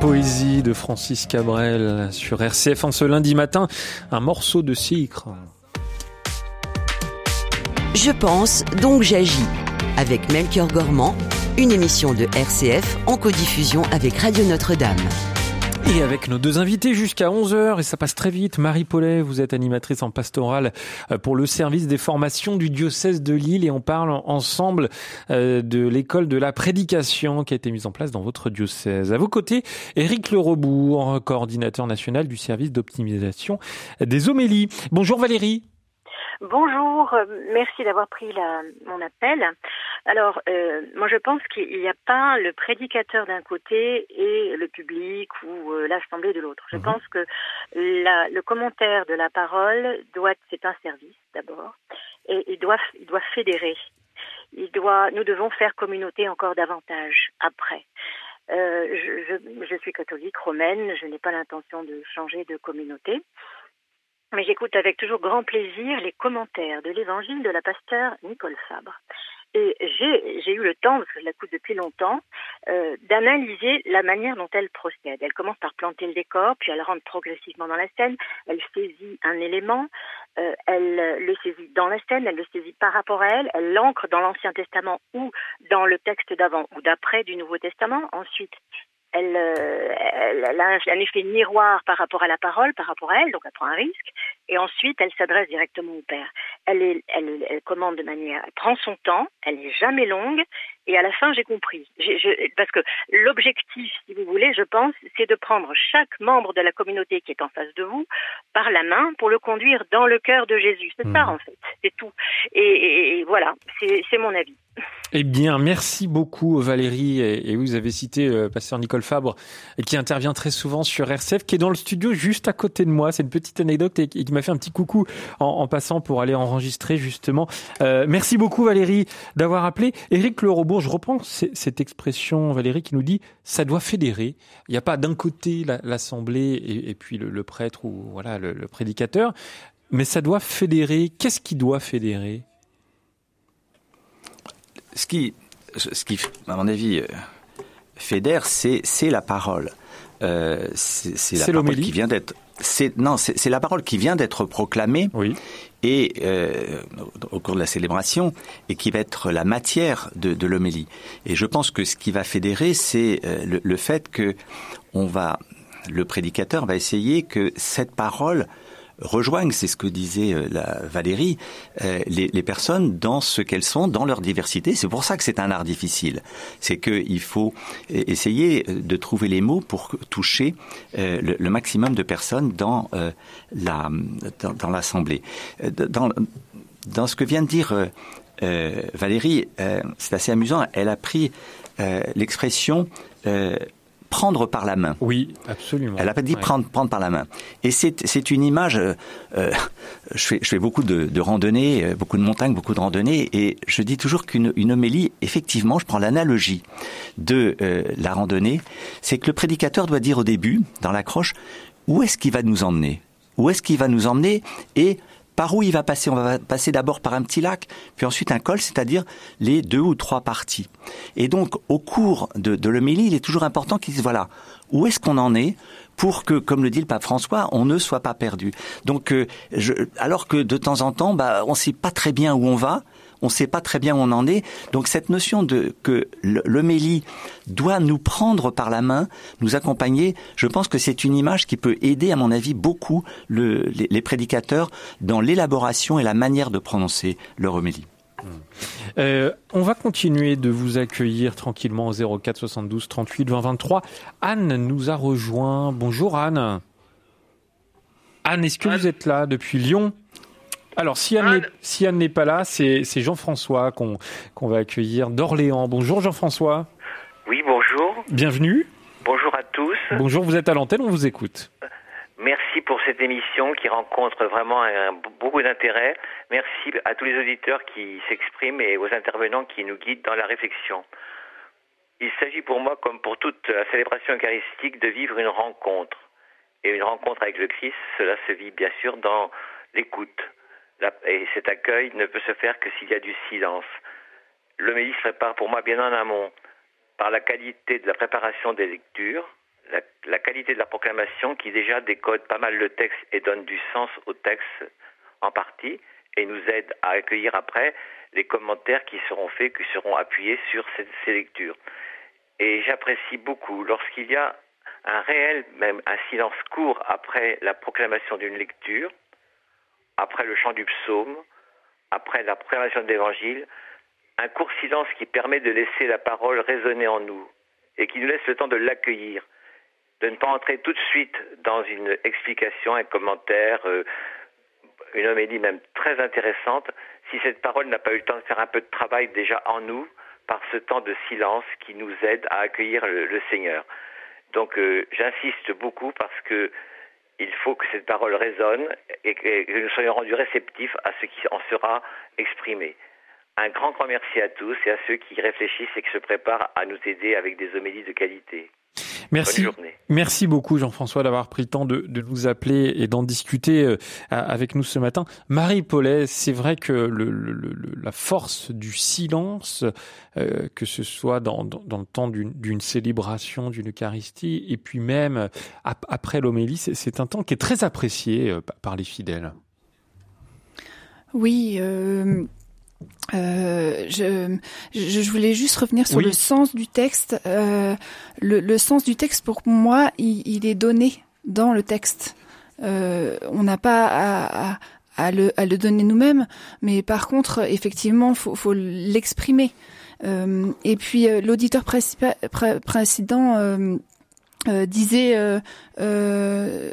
Poésie de Francis Cabrel sur RCF en ce lundi matin, un morceau de sucre. Je pense, donc j'agis. Avec Melchior Gormand, une émission de RCF en codiffusion avec Radio Notre-Dame. Et avec nos deux invités jusqu'à 11h, et ça passe très vite. Marie Paulet, vous êtes animatrice en pastoral euh, pour le service des formations du diocèse de Lille et on parle ensemble euh, de l'école de la prédication qui a été mise en place dans votre diocèse. À vos côtés, Éric Lerebourg, coordinateur national du service d'optimisation des homélies. Bonjour Valérie. Bonjour, euh, merci d'avoir pris mon appel. Alors, euh, moi je pense qu'il n'y a pas le prédicateur d'un côté et le public ou euh, l'assemblée de l'autre. Je mhm. pense que la, le commentaire de la parole doit, c'est un service d'abord, et il doit, il doit fédérer. Il doit, nous devons faire communauté encore davantage après. Euh, je, je, je suis catholique romaine, je n'ai pas l'intention de changer de communauté. Mais j'écoute avec toujours grand plaisir les commentaires de l'évangile de la pasteur Nicole Fabre. Et j'ai eu le temps, parce que je l'écoute depuis longtemps, euh, d'analyser la manière dont elle procède. Elle commence par planter le décor, puis elle rentre progressivement dans la scène, elle saisit un élément, euh, elle le saisit dans la scène, elle le saisit par rapport à elle, elle l'ancre dans l'Ancien Testament ou dans le texte d'avant ou d'après du Nouveau Testament. Ensuite, elle, euh, elle, a un effet miroir par rapport à la parole, par rapport à elle, donc elle prend un risque, et ensuite elle s'adresse directement au père. Elle, est, elle, elle, commande de manière, elle prend son temps, elle n'est jamais longue, et à la fin j'ai compris. Je, parce que l'objectif, si vous voulez, je pense, c'est de prendre chaque membre de la communauté qui est en face de vous par la main pour le conduire dans le cœur de Jésus. C'est ça mmh. en fait, c'est tout. Et, et voilà, c'est mon avis. Eh bien, merci beaucoup Valérie. Et, vous avez cité euh, Pasteur Nicole Fabre, qui intervient très souvent sur RCF, qui est dans le studio juste à côté de moi. C'est une petite anecdote et, qui m'a fait un petit coucou en, passant pour aller enregistrer justement. Euh, merci beaucoup Valérie d'avoir appelé. Éric Lerobourg, je reprends cette expression, Valérie, qui nous dit ça doit fédérer. Il n'y a pas d'un côté l'assemblée et, puis le, prêtre ou voilà le, prédicateur, mais ça doit fédérer. Qu'est-ce qui doit fédérer? Ce qui, à mon avis, euh, fédère, c'est la parole. Euh, c'est la parole qui vient d'être c'est non, c'est la parole qui vient d'être proclamée. Oui. Et euh, au cours de la célébration, et qui va être la matière de, de l'homélie. Et je pense que ce qui va fédérer, c'est euh, le, le, fait que on va, le prédicateur va essayer que cette parole rejoignent, c'est ce que disait euh, la Valérie, euh, les, personnes dans ce qu'elles sont, dans leur diversité. C'est pour ça que c'est un art difficile. C'est qu'il faut essayer de trouver les mots pour toucher euh, le, maximum de personnes dans euh, la dans, l'assemblée. Dans ce que vient de dire Valérie, c'est assez amusant. Elle a pris l'expression prendre par la main. Oui, absolument. Elle n'a pas dit ouais. prendre, prendre par la main. Et c'est une image. Euh, je, fais, je fais beaucoup de, de randonnées, euh, beaucoup de montagnes, beaucoup de randonnées, et je dis toujours qu'une une homélie, effectivement, je prends l'analogie de euh, la randonnée, c'est que le prédicateur doit dire au début, dans l'accroche, où est-ce qu'il va nous emmener? Où est-ce qu'il va nous emmener? Et par où il va passer On va passer d'abord par un petit lac, puis ensuite un col, c'est-à-dire les deux ou trois parties. Et donc, au cours de, de l'homélie, il est toujours important qu'il dise, voilà, où est-ce qu'on en est pour que, comme le dit le pape François, on ne soit pas perdu. Donc, euh, alors que de temps en temps, bah, on ne sait pas très bien où on va, on ne sait pas très bien où on en est. Donc cette notion de que l'homélie doit nous prendre par la main, nous accompagner, je pense que c'est une image qui peut aider, à mon avis, beaucoup le, les, les, prédicateurs dans l'élaboration et la manière de prononcer leur homélie. Euh, on va continuer de vous accueillir tranquillement au 04 72 38 20 23. Anne nous a rejoint. Bonjour Anne. Anne, est-ce que Anne. vous êtes là depuis Lyon? Alors, si Anne, si Anne n'est pas là, c'est Jean-François qu'on qu va accueillir d'Orléans. Bonjour Jean-François. Oui, bonjour. Bienvenue. Bonjour à tous. Bonjour, vous êtes à l'antenne, on vous écoute. Merci pour cette émission qui rencontre vraiment un, beaucoup d'intérêt. Merci à tous les auditeurs qui s'expriment et aux intervenants qui nous guident dans la réflexion. Il s'agit pour moi, comme pour toute la célébration eucharistique, de vivre une rencontre. Et une rencontre avec le Christ, cela se vit bien sûr dans l'écoute et cet accueil ne peut se faire que s'il y a du silence. L'homélie se prépare pour moi bien en amont par la qualité de la préparation des lectures, la, la, qualité de la proclamation qui déjà décode pas mal le texte et donne du sens au texte en partie et nous aide à accueillir après les commentaires qui seront faits, qui seront appuyés sur ces, ces lectures. Et j'apprécie beaucoup lorsqu'il y a un réel, même un silence court après la proclamation d'une lecture, après le chant du psaume, après la proclamation de l'évangile, un court silence qui permet de laisser la parole résonner en nous et qui nous laisse le temps de l'accueillir, de ne pas entrer tout de suite dans une explication, un commentaire, euh, une homélie même très intéressante, si cette parole n'a pas eu le temps de faire un peu de travail déjà en nous par ce temps de silence qui nous aide à accueillir le, le Seigneur. Donc euh, j'insiste beaucoup parce que il faut que cette parole résonne et que nous soyons rendus réceptifs à ce qui en sera exprimé. Un grand, grand merci à tous et à ceux qui réfléchissent et qui se préparent à nous aider avec des homélies de qualité. Merci. Merci beaucoup Jean-François d'avoir pris le temps de, de nous appeler et d'en discuter euh, avec nous ce matin. Marie Paulet, c'est vrai que le, le, le, la force du silence, euh, que ce soit dans, dans, dans le temps d'une célébration, d'une Eucharistie, et puis même ap après l'homélie, c'est un temps qui est très apprécié euh, par les fidèles. Oui. Euh euh, je, je, voulais juste revenir sur oui. le sens du texte. Euh, le, le, sens du texte, pour moi, il, il est donné dans le texte. Euh, on n'a pas à, à, à, le, à, le, donner nous-mêmes, mais par contre, effectivement, faut, faut l'exprimer. Et puis, l'auditeur précédent euh, disait euh, euh,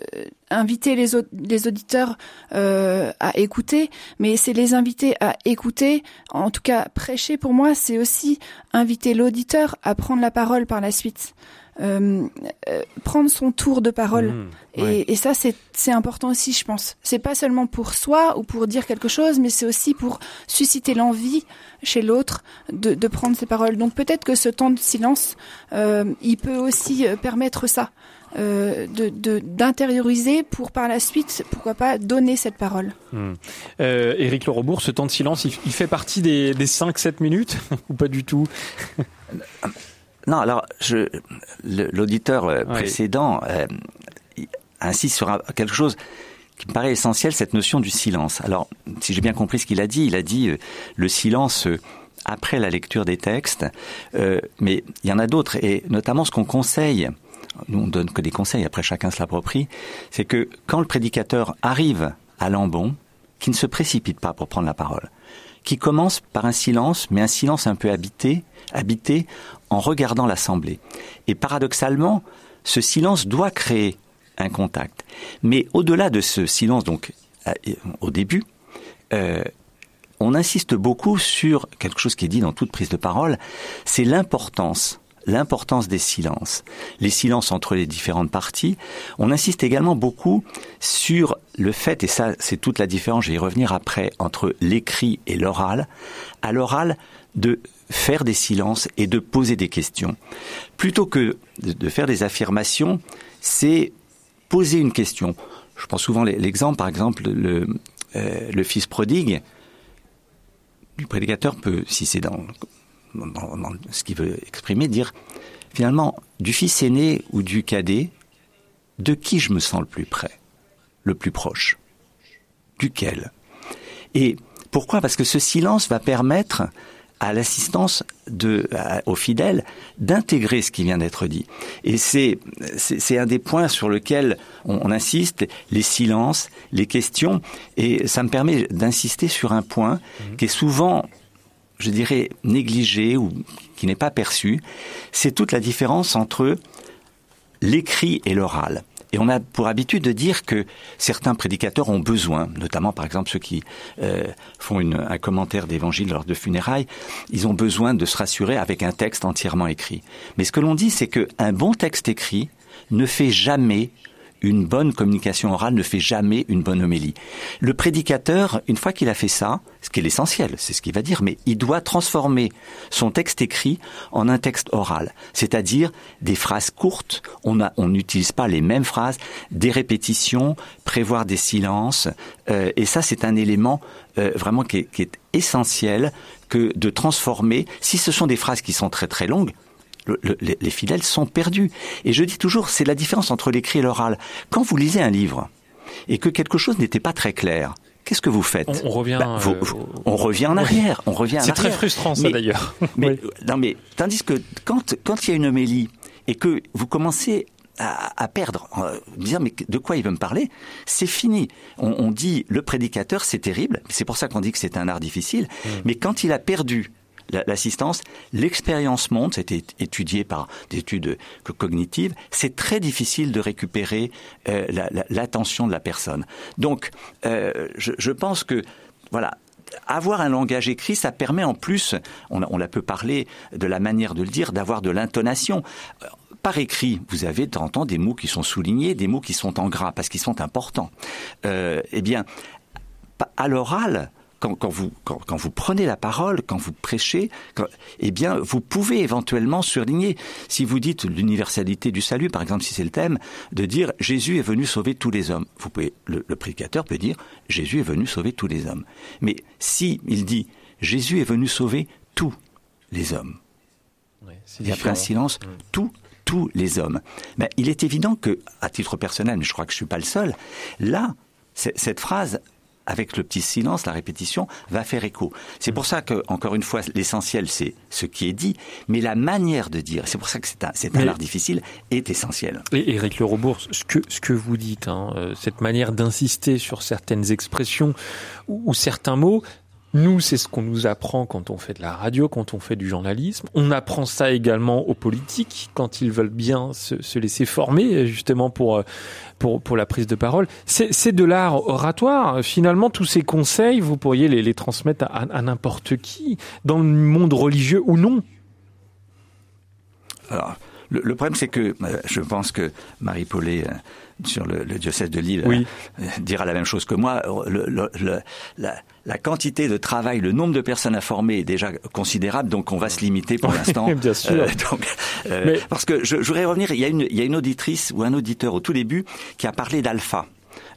inviter les, les auditeurs à écouter, mais c'est les inviter à écouter. En tout cas, prêcher pour moi, c'est aussi inviter l'auditeur à prendre la parole par la suite. Euh, euh, prendre son tour de parole. Mmh, et, et, ça, c'est important aussi, je pense. C'est pas seulement pour soi ou pour dire quelque chose, mais c'est aussi pour susciter l'envie chez l'autre de, de, prendre ses paroles. Donc peut-être que ce temps de silence, euh, il peut aussi permettre ça. Euh, de d'intérioriser pour par la suite, pourquoi pas, donner cette parole. Mmh. Euh, Éric Lerobourg, ce temps de silence, il, il fait partie des, des 5-7 minutes ou pas du tout? Non, alors l'auditeur euh, précédent euh, insiste sur quelque chose qui me paraît essentiel, cette notion du silence. Alors, si j'ai bien compris ce qu'il a dit, il a dit euh, le silence après la lecture des textes, mais il y en a d'autres, et notamment ce qu'on conseille, nous on donne que des conseils, après chacun se l'approprie, c'est que quand le prédicateur arrive à l'ambon, qu'il ne se précipite pas pour prendre la parole, qui commence par un silence, mais un silence un peu habité, habité en regardant l'Assemblée. Et paradoxalement, ce silence doit créer un contact. Mais au-delà de ce silence, donc euh, au début, euh, on insiste beaucoup sur quelque chose qui est dit dans toute prise de parole, c'est l'importance l'importance des silences, les silences entre les différentes parties. On insiste également beaucoup sur le fait, et ça c'est toute la différence, je vais y revenir après, entre l'écrit et l'oral. À l'oral, de faire des silences et de poser des questions. Plutôt que de faire des affirmations, c'est poser une question. Je prends souvent l'exemple, par exemple, le, euh, le fils prodigue. Le prédicateur peut, si c'est dans, dans, ce qu'il veut exprimer, dire finalement, du fils aîné ou du cadet, de qui je me sens le plus près, le plus proche? Duquel? Et pourquoi? Parce que ce silence va permettre à l'assistance de, aux fidèles d'intégrer ce qui vient d'être dit. Et c'est, c'est, un des points sur lequel on, insiste, les silences, les questions, et ça me permet d'insister sur un point mmh. qui est souvent, je dirais, négligé ou qui n'est pas perçu, c'est toute la différence entre l'écrit et l'oral. Et on a pour habitude de dire que certains prédicateurs ont besoin, notamment par exemple ceux qui euh, font un commentaire d'évangile lors de funérailles, ils ont besoin de se rassurer avec un texte entièrement écrit. Mais ce que l'on dit, c'est qu'un bon texte écrit ne fait jamais une bonne communication orale ne fait jamais une bonne homélie. Le prédicateur, une fois qu'il a fait ça, ce qui est l'essentiel, c'est ce qu'il va dire, mais il doit transformer son texte écrit en un texte oral, c'est-à-dire des phrases courtes, on n'utilise pas les mêmes phrases, des répétitions, prévoir des silences, euh, et ça c'est un élément euh, vraiment qui est essentiel que de transformer, si ce sont des phrases qui sont très très longues, les fidèles sont perdus. Et je dis toujours, c'est la différence entre l'écrit et l'oral. Quand vous lisez un livre et que quelque chose n'était pas très clair, qu'est-ce que vous faites On, revient, bah, euh, on revient en arrière. On revient. C'est très frustrant ça d'ailleurs. Mais non, mais tandis que quand quand il y a une homélie et que vous commencez à, perdre, euh, dire mais de quoi il veut me parler, c'est fini. On, dit le prédicateur, c'est terrible. C'est pour ça qu'on dit que c'est un art difficile. Mmh. Mais quand il a perdu l'assistance, l'expérience montre, c'était étudié par des études cognitives, c'est très difficile de récupérer euh, l'attention de la personne. Donc, euh, je, je pense que, voilà, avoir un langage écrit, ça permet en plus, on, on la peut parler de la manière de le dire, d'avoir de l'intonation. Par écrit, vous avez de temps temps des mots qui sont soulignés, des mots qui sont en gras parce qu'ils sont importants. Euh, eh bien, à l'oral, quand, vous, quand, vous prenez la parole, quand vous prêchez, eh bien, vous pouvez éventuellement surligner, si vous dites l'universalité du salut, par exemple, si c'est le thème, de dire Jésus est venu sauver tous les hommes. Vous pouvez, le, prédicateur peut dire Jésus est venu sauver tous les hommes. Mais si il dit Jésus est venu sauver tous les hommes, il y a un silence, mm. tous tous les hommes. Mais il est évident que, à titre personnel, mais je crois que je suis pas le seul, là, cette phrase avec le petit silence, la répétition, va faire écho. C'est pour ça que, encore une fois, l'essentiel, c'est ce qui est dit, mais la manière de dire, c'est pour ça que c'est un, c'est un art difficile, est essentiel. Et Eric Le Robourg, ce que, ce que vous dites, hein, euh, cette manière d'insister sur certaines expressions ou certains mots, nous, c'est ce qu'on nous apprend quand on fait de la radio, quand on fait du journalisme. On apprend ça également aux politiques quand ils veulent bien se, laisser former, justement pour pour pour la prise de parole. C'est de l'art oratoire. Finalement, tous ces conseils, vous pourriez les, les transmettre à, à n'importe qui, dans le monde religieux ou non. Alors, Le, problème, c'est que euh, je pense que Marie Paulet, euh, sur le, diocèse de Lille, euh, dira la même chose que moi. la, quantité de travail, le nombre de personnes à former est déjà considérable, donc on va se limiter pour l'instant. Bien sûr. Parce que je, je, voudrais revenir, il y, a une, il y a une auditrice ou un auditeur au tout début qui a parlé d'alpha.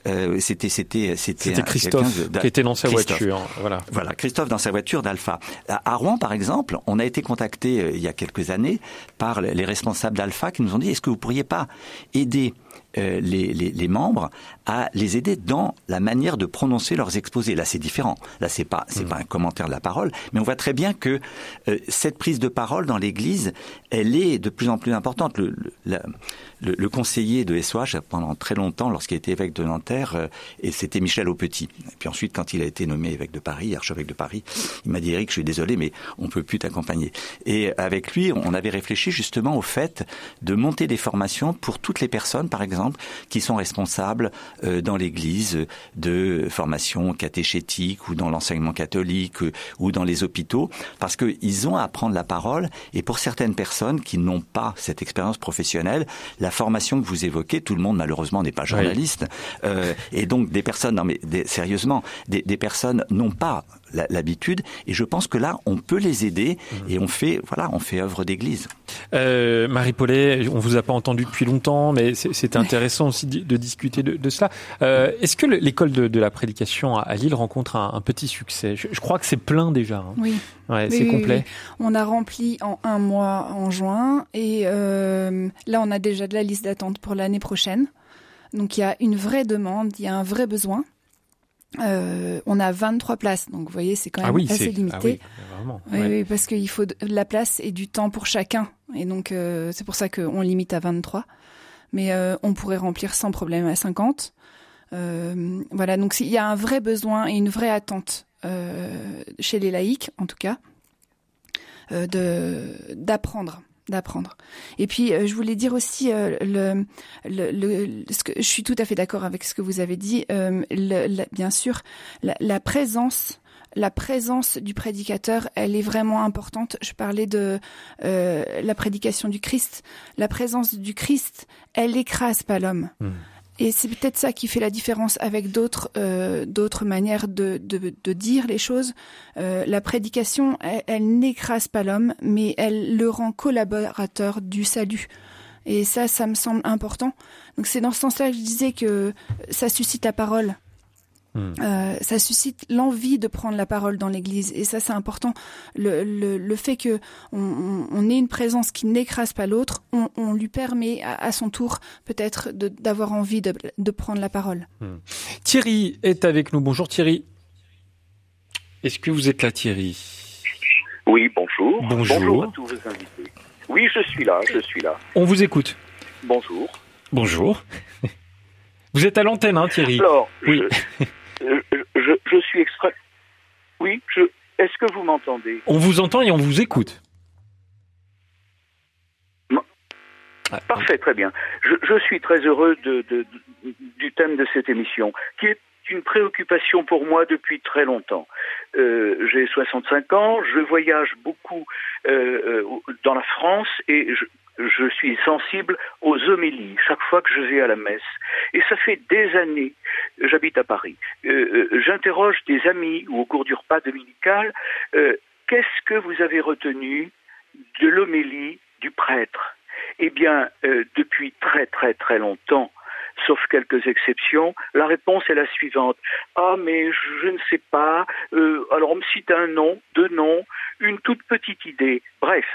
Euh, c'était c'était c'était Christophe qui était dans sa voiture. Voilà. Voilà, Christophe dans sa voiture d'Alpha. À Rouen, par exemple, on a été contacté euh, il y a quelques années par les responsables d'Alpha qui nous ont dit est-ce que vous pourriez pas aider euh, les, les, les, membres à les aider dans la manière de prononcer leurs exposés. Là, c'est différent. Là, c'est pas c'est mm. pas un commentaire de la parole, mais on voit très bien que euh, cette prise de parole dans l'Église, elle est de plus en plus importante. Le, le, le, conseiller de SOH pendant très longtemps, lorsqu'il était évêque de Nanterre, euh, et c'était Michel Aupetit. Et puis ensuite, quand il a été nommé évêque de Paris, archevêque de Paris, il m'a dit Eric, je suis désolé, mais on peut plus t'accompagner. Et avec lui, on avait réfléchi justement au fait de monter des formations pour toutes les personnes, par exemple qui sont responsables dans l'Église de formation catéchétique ou dans l'enseignement catholique euh, ou dans les hôpitaux, parce qu'ils ont à apprendre la parole. Et pour certaines personnes qui n'ont pas cette expérience professionnelle, la formation que vous évoquez, tout le monde malheureusement n'est pas journaliste, euh, et donc des personnes, non mais sérieusement, des, des personnes n'ont pas l'habitude. Et je pense que là, on peut les aider et on fait, voilà, on fait œuvre d'église. Euh, Marie Paulet, on vous a pas entendu depuis longtemps, mais c'est intéressant aussi de, discuter de, cela. Euh, est-ce que l'école de, la prédication à, Lille rencontre un, petit succès? Je, crois que c'est plein déjà. Hein. Oui. Ouais, c'est complet. On a rempli en un mois en juin et euh, là, on a déjà de la liste d'attente pour l'année prochaine. Donc il y a une vraie demande, il y a un vrai besoin. Euh, on a 23 places, donc vous voyez, c'est quand ah même assez ah limité. oui, oui, parce qu'il faut de la place et du temps pour chacun, et donc euh, c'est pour ça qu'on limite à 23. Mais euh, on pourrait remplir sans problème à 50. voilà, donc il y a un vrai besoin et une vraie attente chez les laïcs, en tout cas, de d'apprendre d'apprendre. Et puis, euh, je voulais dire aussi, euh, le, le, ce que, je suis tout à fait d'accord avec ce que vous avez dit. Euh, bien sûr, la, présence la présence du prédicateur, elle est vraiment importante. Je parlais de la prédication du Christ. La présence du Christ, elle écrase pas l'homme. Hmm. Et c'est peut-être ça qui fait la différence avec d'autres euh, d'autres manières de, de, de, dire les choses. Euh, la prédication, elle, n'écrase pas l'homme, mais elle le rend collaborateur du salut. Et ça, ça me semble important. Donc c'est dans ce sens-là que je disais que ça suscite la parole. Hmm. Euh, ça suscite l'envie de prendre la parole dans l'Église et ça c'est important. Le, le, le, fait que on, on, ait une présence qui n'écrase pas l'autre, on, on, lui permet à, son tour peut-être d'avoir envie de, de, prendre la parole. Hmm. Thierry est avec nous. Bonjour Thierry. Est-ce que vous êtes là Thierry? Oui, bonjour. Bonjour. Bonjour à tous vos invités. Oui, je suis là, je suis là. On vous écoute. Bonjour. Bonjour. Vous êtes à l'antenne, hein, Thierry? Alors, oui. je, je, suis extra. Oui, je... est-ce que vous m'entendez? On vous entend et on vous écoute. Parfait, très bien. Je, je suis très heureux de, de, du thème de cette émission, qui est une préoccupation pour moi depuis très longtemps. Euh, J'ai 65 ans, je voyage beaucoup euh, euh, dans la France et je, je suis sensible aux homélies chaque fois que je vais à la messe. Et ça fait des années, j'habite à Paris, euh, euh, j'interroge des amis ou au cours du repas dominical, euh, qu'est-ce que vous avez retenu de l'homélie du prêtre? Eh bien, depuis très très très longtemps, sauf quelques exceptions, la réponse est la suivante. Ah, mais je ne sais pas. alors on me cite un nom, deux noms, une toute petite idée. Bref,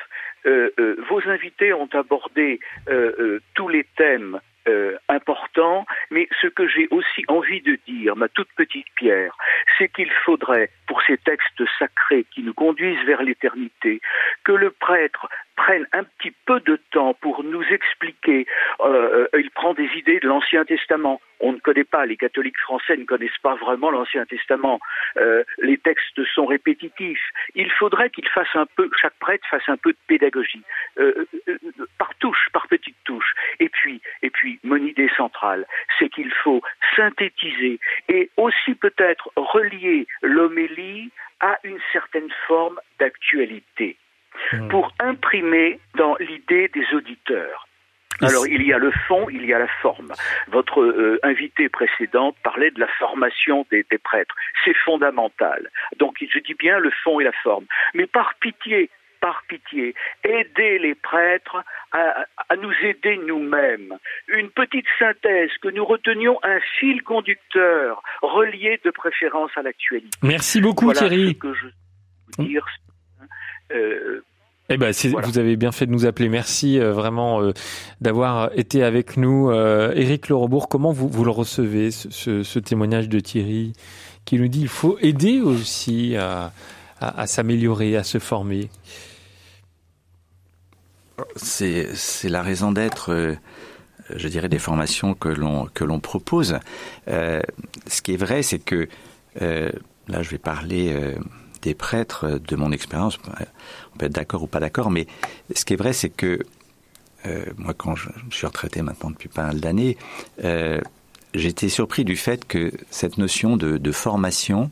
vos invités ont abordé euh, tous les thèmes importants, mais ce que j'ai aussi envie de dire, ma toute petite pierre, c'est qu'il faudrait, pour ces textes sacrés qui nous conduisent vers l'éternité, que le prêtre prenne un petit peu de temps pour nous expliquer. il prend des idées de l'Ancien Testament on ne connaît pas, les catholiques français ne connaissent pas vraiment l'Ancien Testament. Euh, les textes sont répétitifs. Il faudrait qu'il fasse un peu, chaque prêtre fasse un peu de pédagogie, euh, euh, par touche, par petite touche. Et puis, et puis, mon idée centrale, c'est qu'il faut synthétiser et aussi peut-être relier l'homélie à une certaine forme d'actualité. Mmh. pour imprimer dans l'idée des auditeurs. Alors il y a le fond, il y a la forme. Votre euh, invité précédent parlait de la formation des, des prêtres. C'est fondamental. Donc je dis bien le fond et la forme. Mais par pitié, par pitié, aidez les prêtres à, à nous aider nous-mêmes. Une petite synthèse, que nous retenions un fil conducteur relié de préférence à l'actualité. Merci beaucoup voilà Thierry. Ce que je veux dire, eh ben, voilà. vous avez bien fait de nous appeler. Merci euh, vraiment euh, d'avoir été avec nous. Euh, Éric Rebourg, comment vous, vous le recevez, ce, ce, ce, témoignage de Thierry qui nous dit il faut aider aussi à, à, à s'améliorer, à se former? C'est la raison d'être, euh, je dirais, des formations que l'on que l'on propose. Euh, ce qui est vrai, c'est que là, je vais parler des prêtres, de mon expérience, on peut être d'accord ou pas d'accord, mais ce qui est vrai, c'est que euh, moi, quand je, je, suis retraité maintenant depuis pas mal d'années, euh, j'étais surpris du fait que cette notion de, formation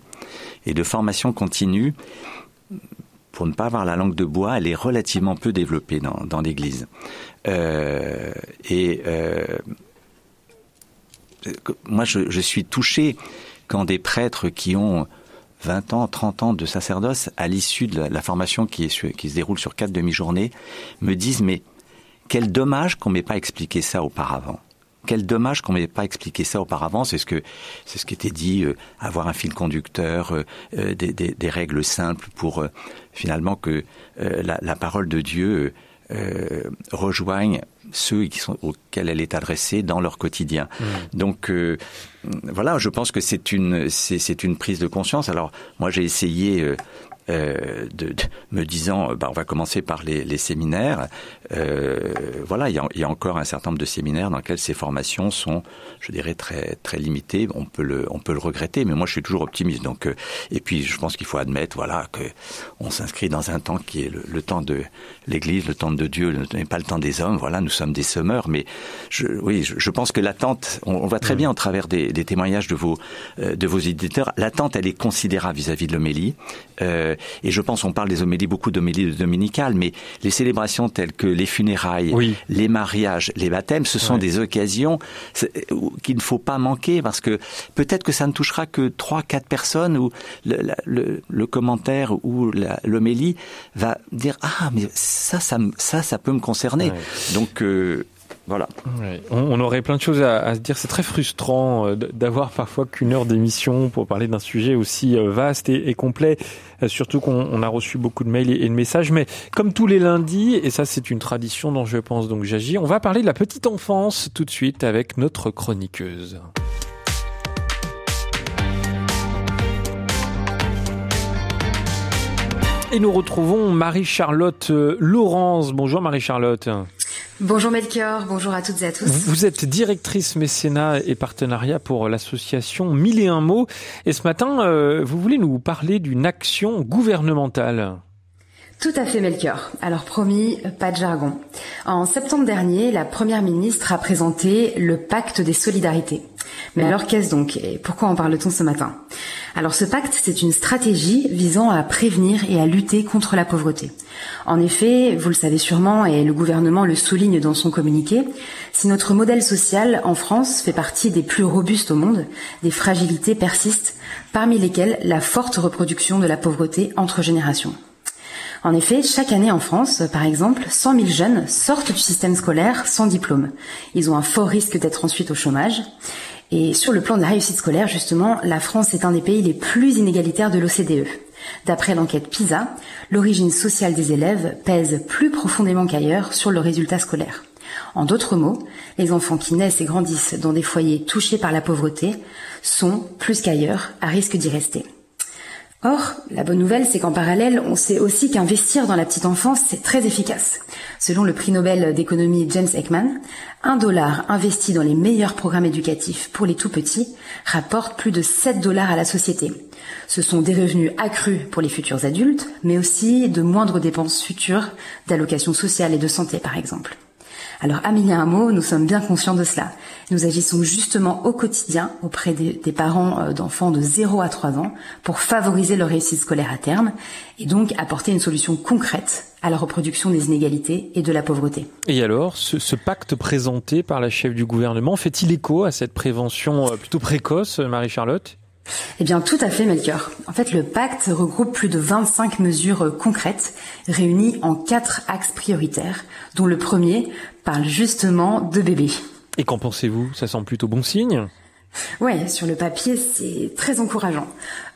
et de formation continue, pour ne pas avoir la langue de bois, elle est relativement peu développée dans, l'Église. Euh, et moi, je, je suis touché quand des prêtres qui ont 20 ans, 30 ans de sacerdoce à l'issue de la, formation qui, se déroule sur quatre demi-journées me disent mais quel dommage qu'on m'ait pas expliqué ça auparavant. Quel dommage qu'on m'ait pas expliqué ça auparavant. C'est ce que c'est ce qui était dit, euh, avoir un fil conducteur, euh, euh, des, des, des, règles simples pour finalement que la, la, parole de Dieu euh, rejoignent ceux qui sont, auxquels elle est adressée dans leur quotidien. Mmh. Donc euh, voilà, je pense que c'est une c'est une prise de conscience. Alors moi j'ai essayé euh, euh, de, de, me disant, bah, on va commencer par les, les séminaires. Euh, voilà, il y, a, il y, a, encore un certain nombre de séminaires dans lesquels ces formations sont, je dirais, très très limitées. On peut le, on peut le regretter, mais moi, je suis toujours optimiste. Donc, euh, et puis, je pense qu'il faut admettre, voilà, que on s'inscrit dans un temps qui est le, le temps de l'Église, le temps de Dieu, n'est pas le temps des hommes. Voilà, nous sommes des semeurs, mais je, oui, je, je pense que l'attente, on, on voit très mmh. bien au travers des, des témoignages de vos euh, de vos éditeurs, l'attente, elle est considérable vis-à-vis -vis de l'homélie. Euh, et je pense, on parle des homélies, beaucoup d'homélies dominicales, mais les célébrations telles que les funérailles, oui. les mariages, les baptêmes, ce sont ouais. des occasions qu'il ne faut pas manquer parce que peut-être que ça ne touchera que trois, quatre personnes où le, le, le commentaire ou l'homélie va dire ah mais ça, ça, ça, ça peut me concerner. Ouais. Donc euh, voilà. On, aurait plein de choses à, se dire. C'est très frustrant euh, d'avoir parfois qu'une heure d'émission pour parler d'un sujet aussi euh, vaste et, et complet. Euh, surtout qu'on a reçu beaucoup de mails et, de messages. Mais comme tous les lundis, et ça c'est une tradition dont je pense donc j'agis, on va parler de la petite enfance tout de suite avec notre chroniqueuse. Et nous retrouvons Marie-Charlotte Laurence. Bonjour Marie-Charlotte. Bonjour Melchior, bonjour à toutes et à tous. Vous êtes directrice mécénat et partenariat pour l'association Mille et un mots. Et ce matin, euh, vous voulez nous parler d'une action gouvernementale. Tout à fait Melchior. Alors promis, pas de jargon. En septembre dernier, la Première ministre a présenté le pacte des solidarités. Mais alors qu'est-ce donc et pourquoi en parle-t-on ce matin? Alors ce pacte, c'est une stratégie visant à prévenir et à lutter contre la pauvreté. En effet, vous le savez sûrement et le gouvernement le souligne dans son communiqué, si notre modèle social en France fait partie des plus robustes au monde, des fragilités persistent, parmi lesquelles la forte reproduction de la pauvreté entre générations. En effet, chaque année en France, par exemple, 100 000 jeunes sortent du système scolaire sans diplôme. Ils ont un fort risque d'être ensuite au chômage. Et sur le plan de la réussite scolaire, justement, la France est un des pays les plus inégalitaires de l'OCDE. D'après l'enquête PISA, l'origine sociale des élèves pèse plus profondément qu'ailleurs sur le résultat scolaire. En d'autres mots, les enfants qui naissent et grandissent dans des foyers touchés par la pauvreté sont, plus qu'ailleurs, à risque d'y rester. Or, la bonne nouvelle, c'est qu'en parallèle, on sait aussi qu'investir dans la petite enfance, c'est très efficace. Selon le prix Nobel d'économie James Ekman, un dollar investi dans les meilleurs programmes éducatifs pour les tout petits rapporte plus de 7 dollars à la société. Ce sont des revenus accrus pour les futurs adultes, mais aussi de moindres dépenses futures d'allocations sociales et de santé, par exemple. Alors, Amélie mot, nous sommes bien conscients de cela. Nous agissons justement au quotidien auprès des, parents euh, d'enfants de 0 à 3 ans pour favoriser leur réussite scolaire à terme et donc apporter une solution concrète à la reproduction des inégalités et de la pauvreté. Et alors, ce, ce pacte présenté par la chef du gouvernement fait-il écho à cette prévention euh, plutôt précoce, Marie-Charlotte? Eh bien, tout à fait, Melchior. En fait, le pacte regroupe plus de 25 mesures concrètes réunies en quatre axes prioritaires, dont le premier parle justement de bébés. Et qu'en pensez-vous? Ça semble plutôt bon signe? Ouais, sur le papier, c'est très encourageant.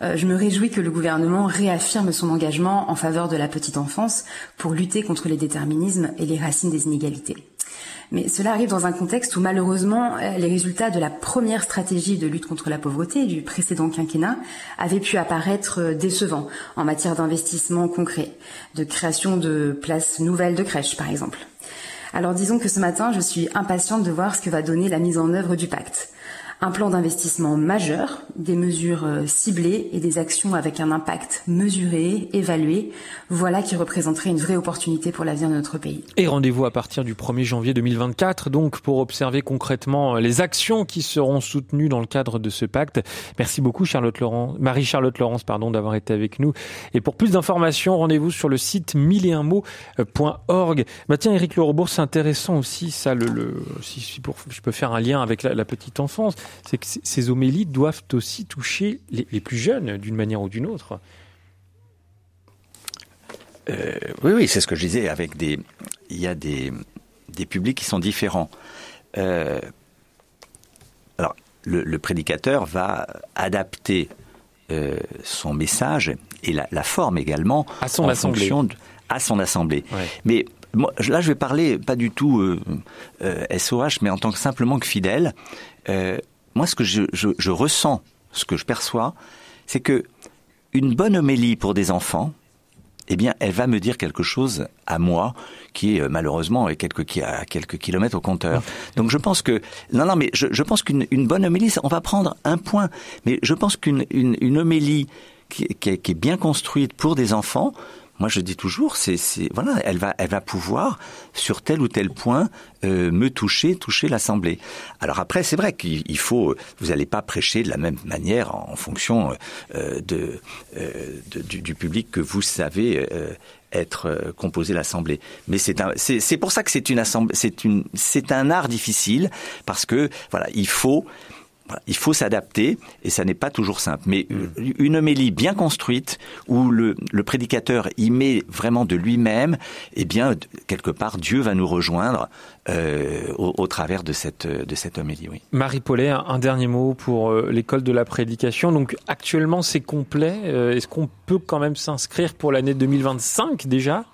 Euh, je me réjouis que le gouvernement réaffirme son engagement en faveur de la petite enfance pour lutter contre les déterminismes et les racines des inégalités. Mais cela arrive dans un contexte où malheureusement euh, les résultats de la première stratégie de lutte contre la pauvreté du précédent quinquennat avaient pu apparaître euh, décevants en matière d'investissement concret, de création de places nouvelles de crèches par exemple. Alors disons que ce matin, je suis impatiente de voir ce que va donner la mise en œuvre du pacte un plan d'investissement majeur, des mesures euh, ciblées et des actions avec un impact mesuré, évalué. Voilà qui représenterait une vraie opportunité pour l'avenir de notre pays. Et rendez-vous à partir du 1er janvier 2024, donc pour observer concrètement euh, les actions qui seront soutenues dans le cadre de ce pacte. Merci beaucoup Charlotte Laurent, Marie-Charlotte Laurence pardon d'avoir été avec nous. Et pour plus d'informations, rendez-vous sur le site mille et un mots.org. Bah tiens Eric Lorobourg, c'est intéressant aussi ça le, le si, je peux faire un lien avec la petite enfance c'est que ces homélies doivent aussi toucher les, plus jeunes d'une manière ou d'une autre. Euh, oui, oui, c'est ce que je disais. Avec des, il y a des, des publics qui sont différents. Euh, alors, le, prédicateur va adapter euh, son message et la, forme également à son assemblée. à son assemblée. Mais moi, là, je vais parler pas du tout SOH, mais en tant que simplement que fidèle moi, ce que je, ressens, ce que je perçois, c'est que une bonne homélie pour des enfants, eh bien, elle va me dire quelque chose à moi qui est euh, malheureusement qui a quelques kilomètres au compteur. Donc, je pense que non, non, mais je, pense qu'une bonne homélie, on va prendre un point, mais je pense qu'une une, homélie qui, est bien construite pour des enfants, moi, je dis toujours, c'est, voilà, elle va, elle va pouvoir sur tel ou tel point euh, me toucher, toucher l'assemblée. Alors après, c'est vrai qu'il faut, vous n'allez pas prêcher de la même manière en, fonction euh, de, euh, du, du, public que vous savez être composé l'assemblée. Mais c'est c'est pour ça que c'est une assemblée, c'est une, c'est un art difficile parce que voilà, il faut il faut s'adapter et ça n'est pas toujours simple. Mais mm. une homélie bien construite où le, prédicateur y met vraiment de lui-même, eh bien quelque part Dieu va nous rejoindre euh, au, travers de cette de cette homélie. Oui. Marie Paulet, un dernier mot pour euh, l'école de la prédication. Donc actuellement c'est complet. Euh, est-ce qu'on peut quand même s'inscrire pour l'année 2025 déjà?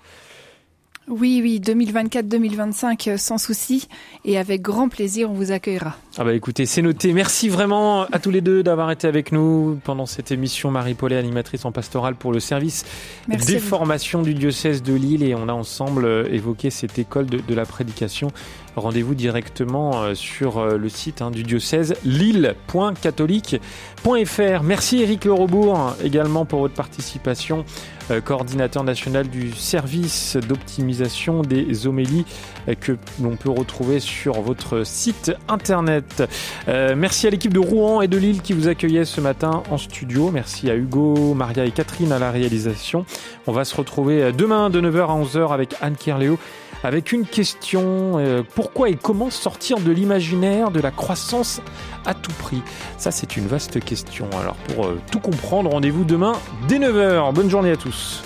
Oui, oui, 2024-2025 euh, sans souci et avec grand plaisir on vous accueillera. Ah bah écoutez, c'est noté. Merci vraiment à tous les deux d'avoir été avec nous pendant cette émission. Marie Paulet, animatrice en pastorale pour le service des formations du diocèse de Lille et on a ensemble euh, évoqué cette école de, la prédication. Rendez-vous directement euh, sur le site hein, du diocèse lille.catholique.fr. Merci Eric Lerobourg également pour votre participation. Euh, coordinateur national du service d'optimisation des homélies euh, que l'on peut retrouver sur votre site internet. Euh, merci à l'équipe de Rouen et de Lille qui vous accueillait ce matin en studio. Merci à Hugo, Maria et Catherine à la réalisation. On va se retrouver demain de 9h à 11h avec Anne Kierléo avec une question pourquoi et comment sortir de l'imaginaire de la croissance à tout prix? Ça, c'est une vaste question. Alors, pour tout comprendre, rendez-vous demain dès 9h. Bonne journée à tous.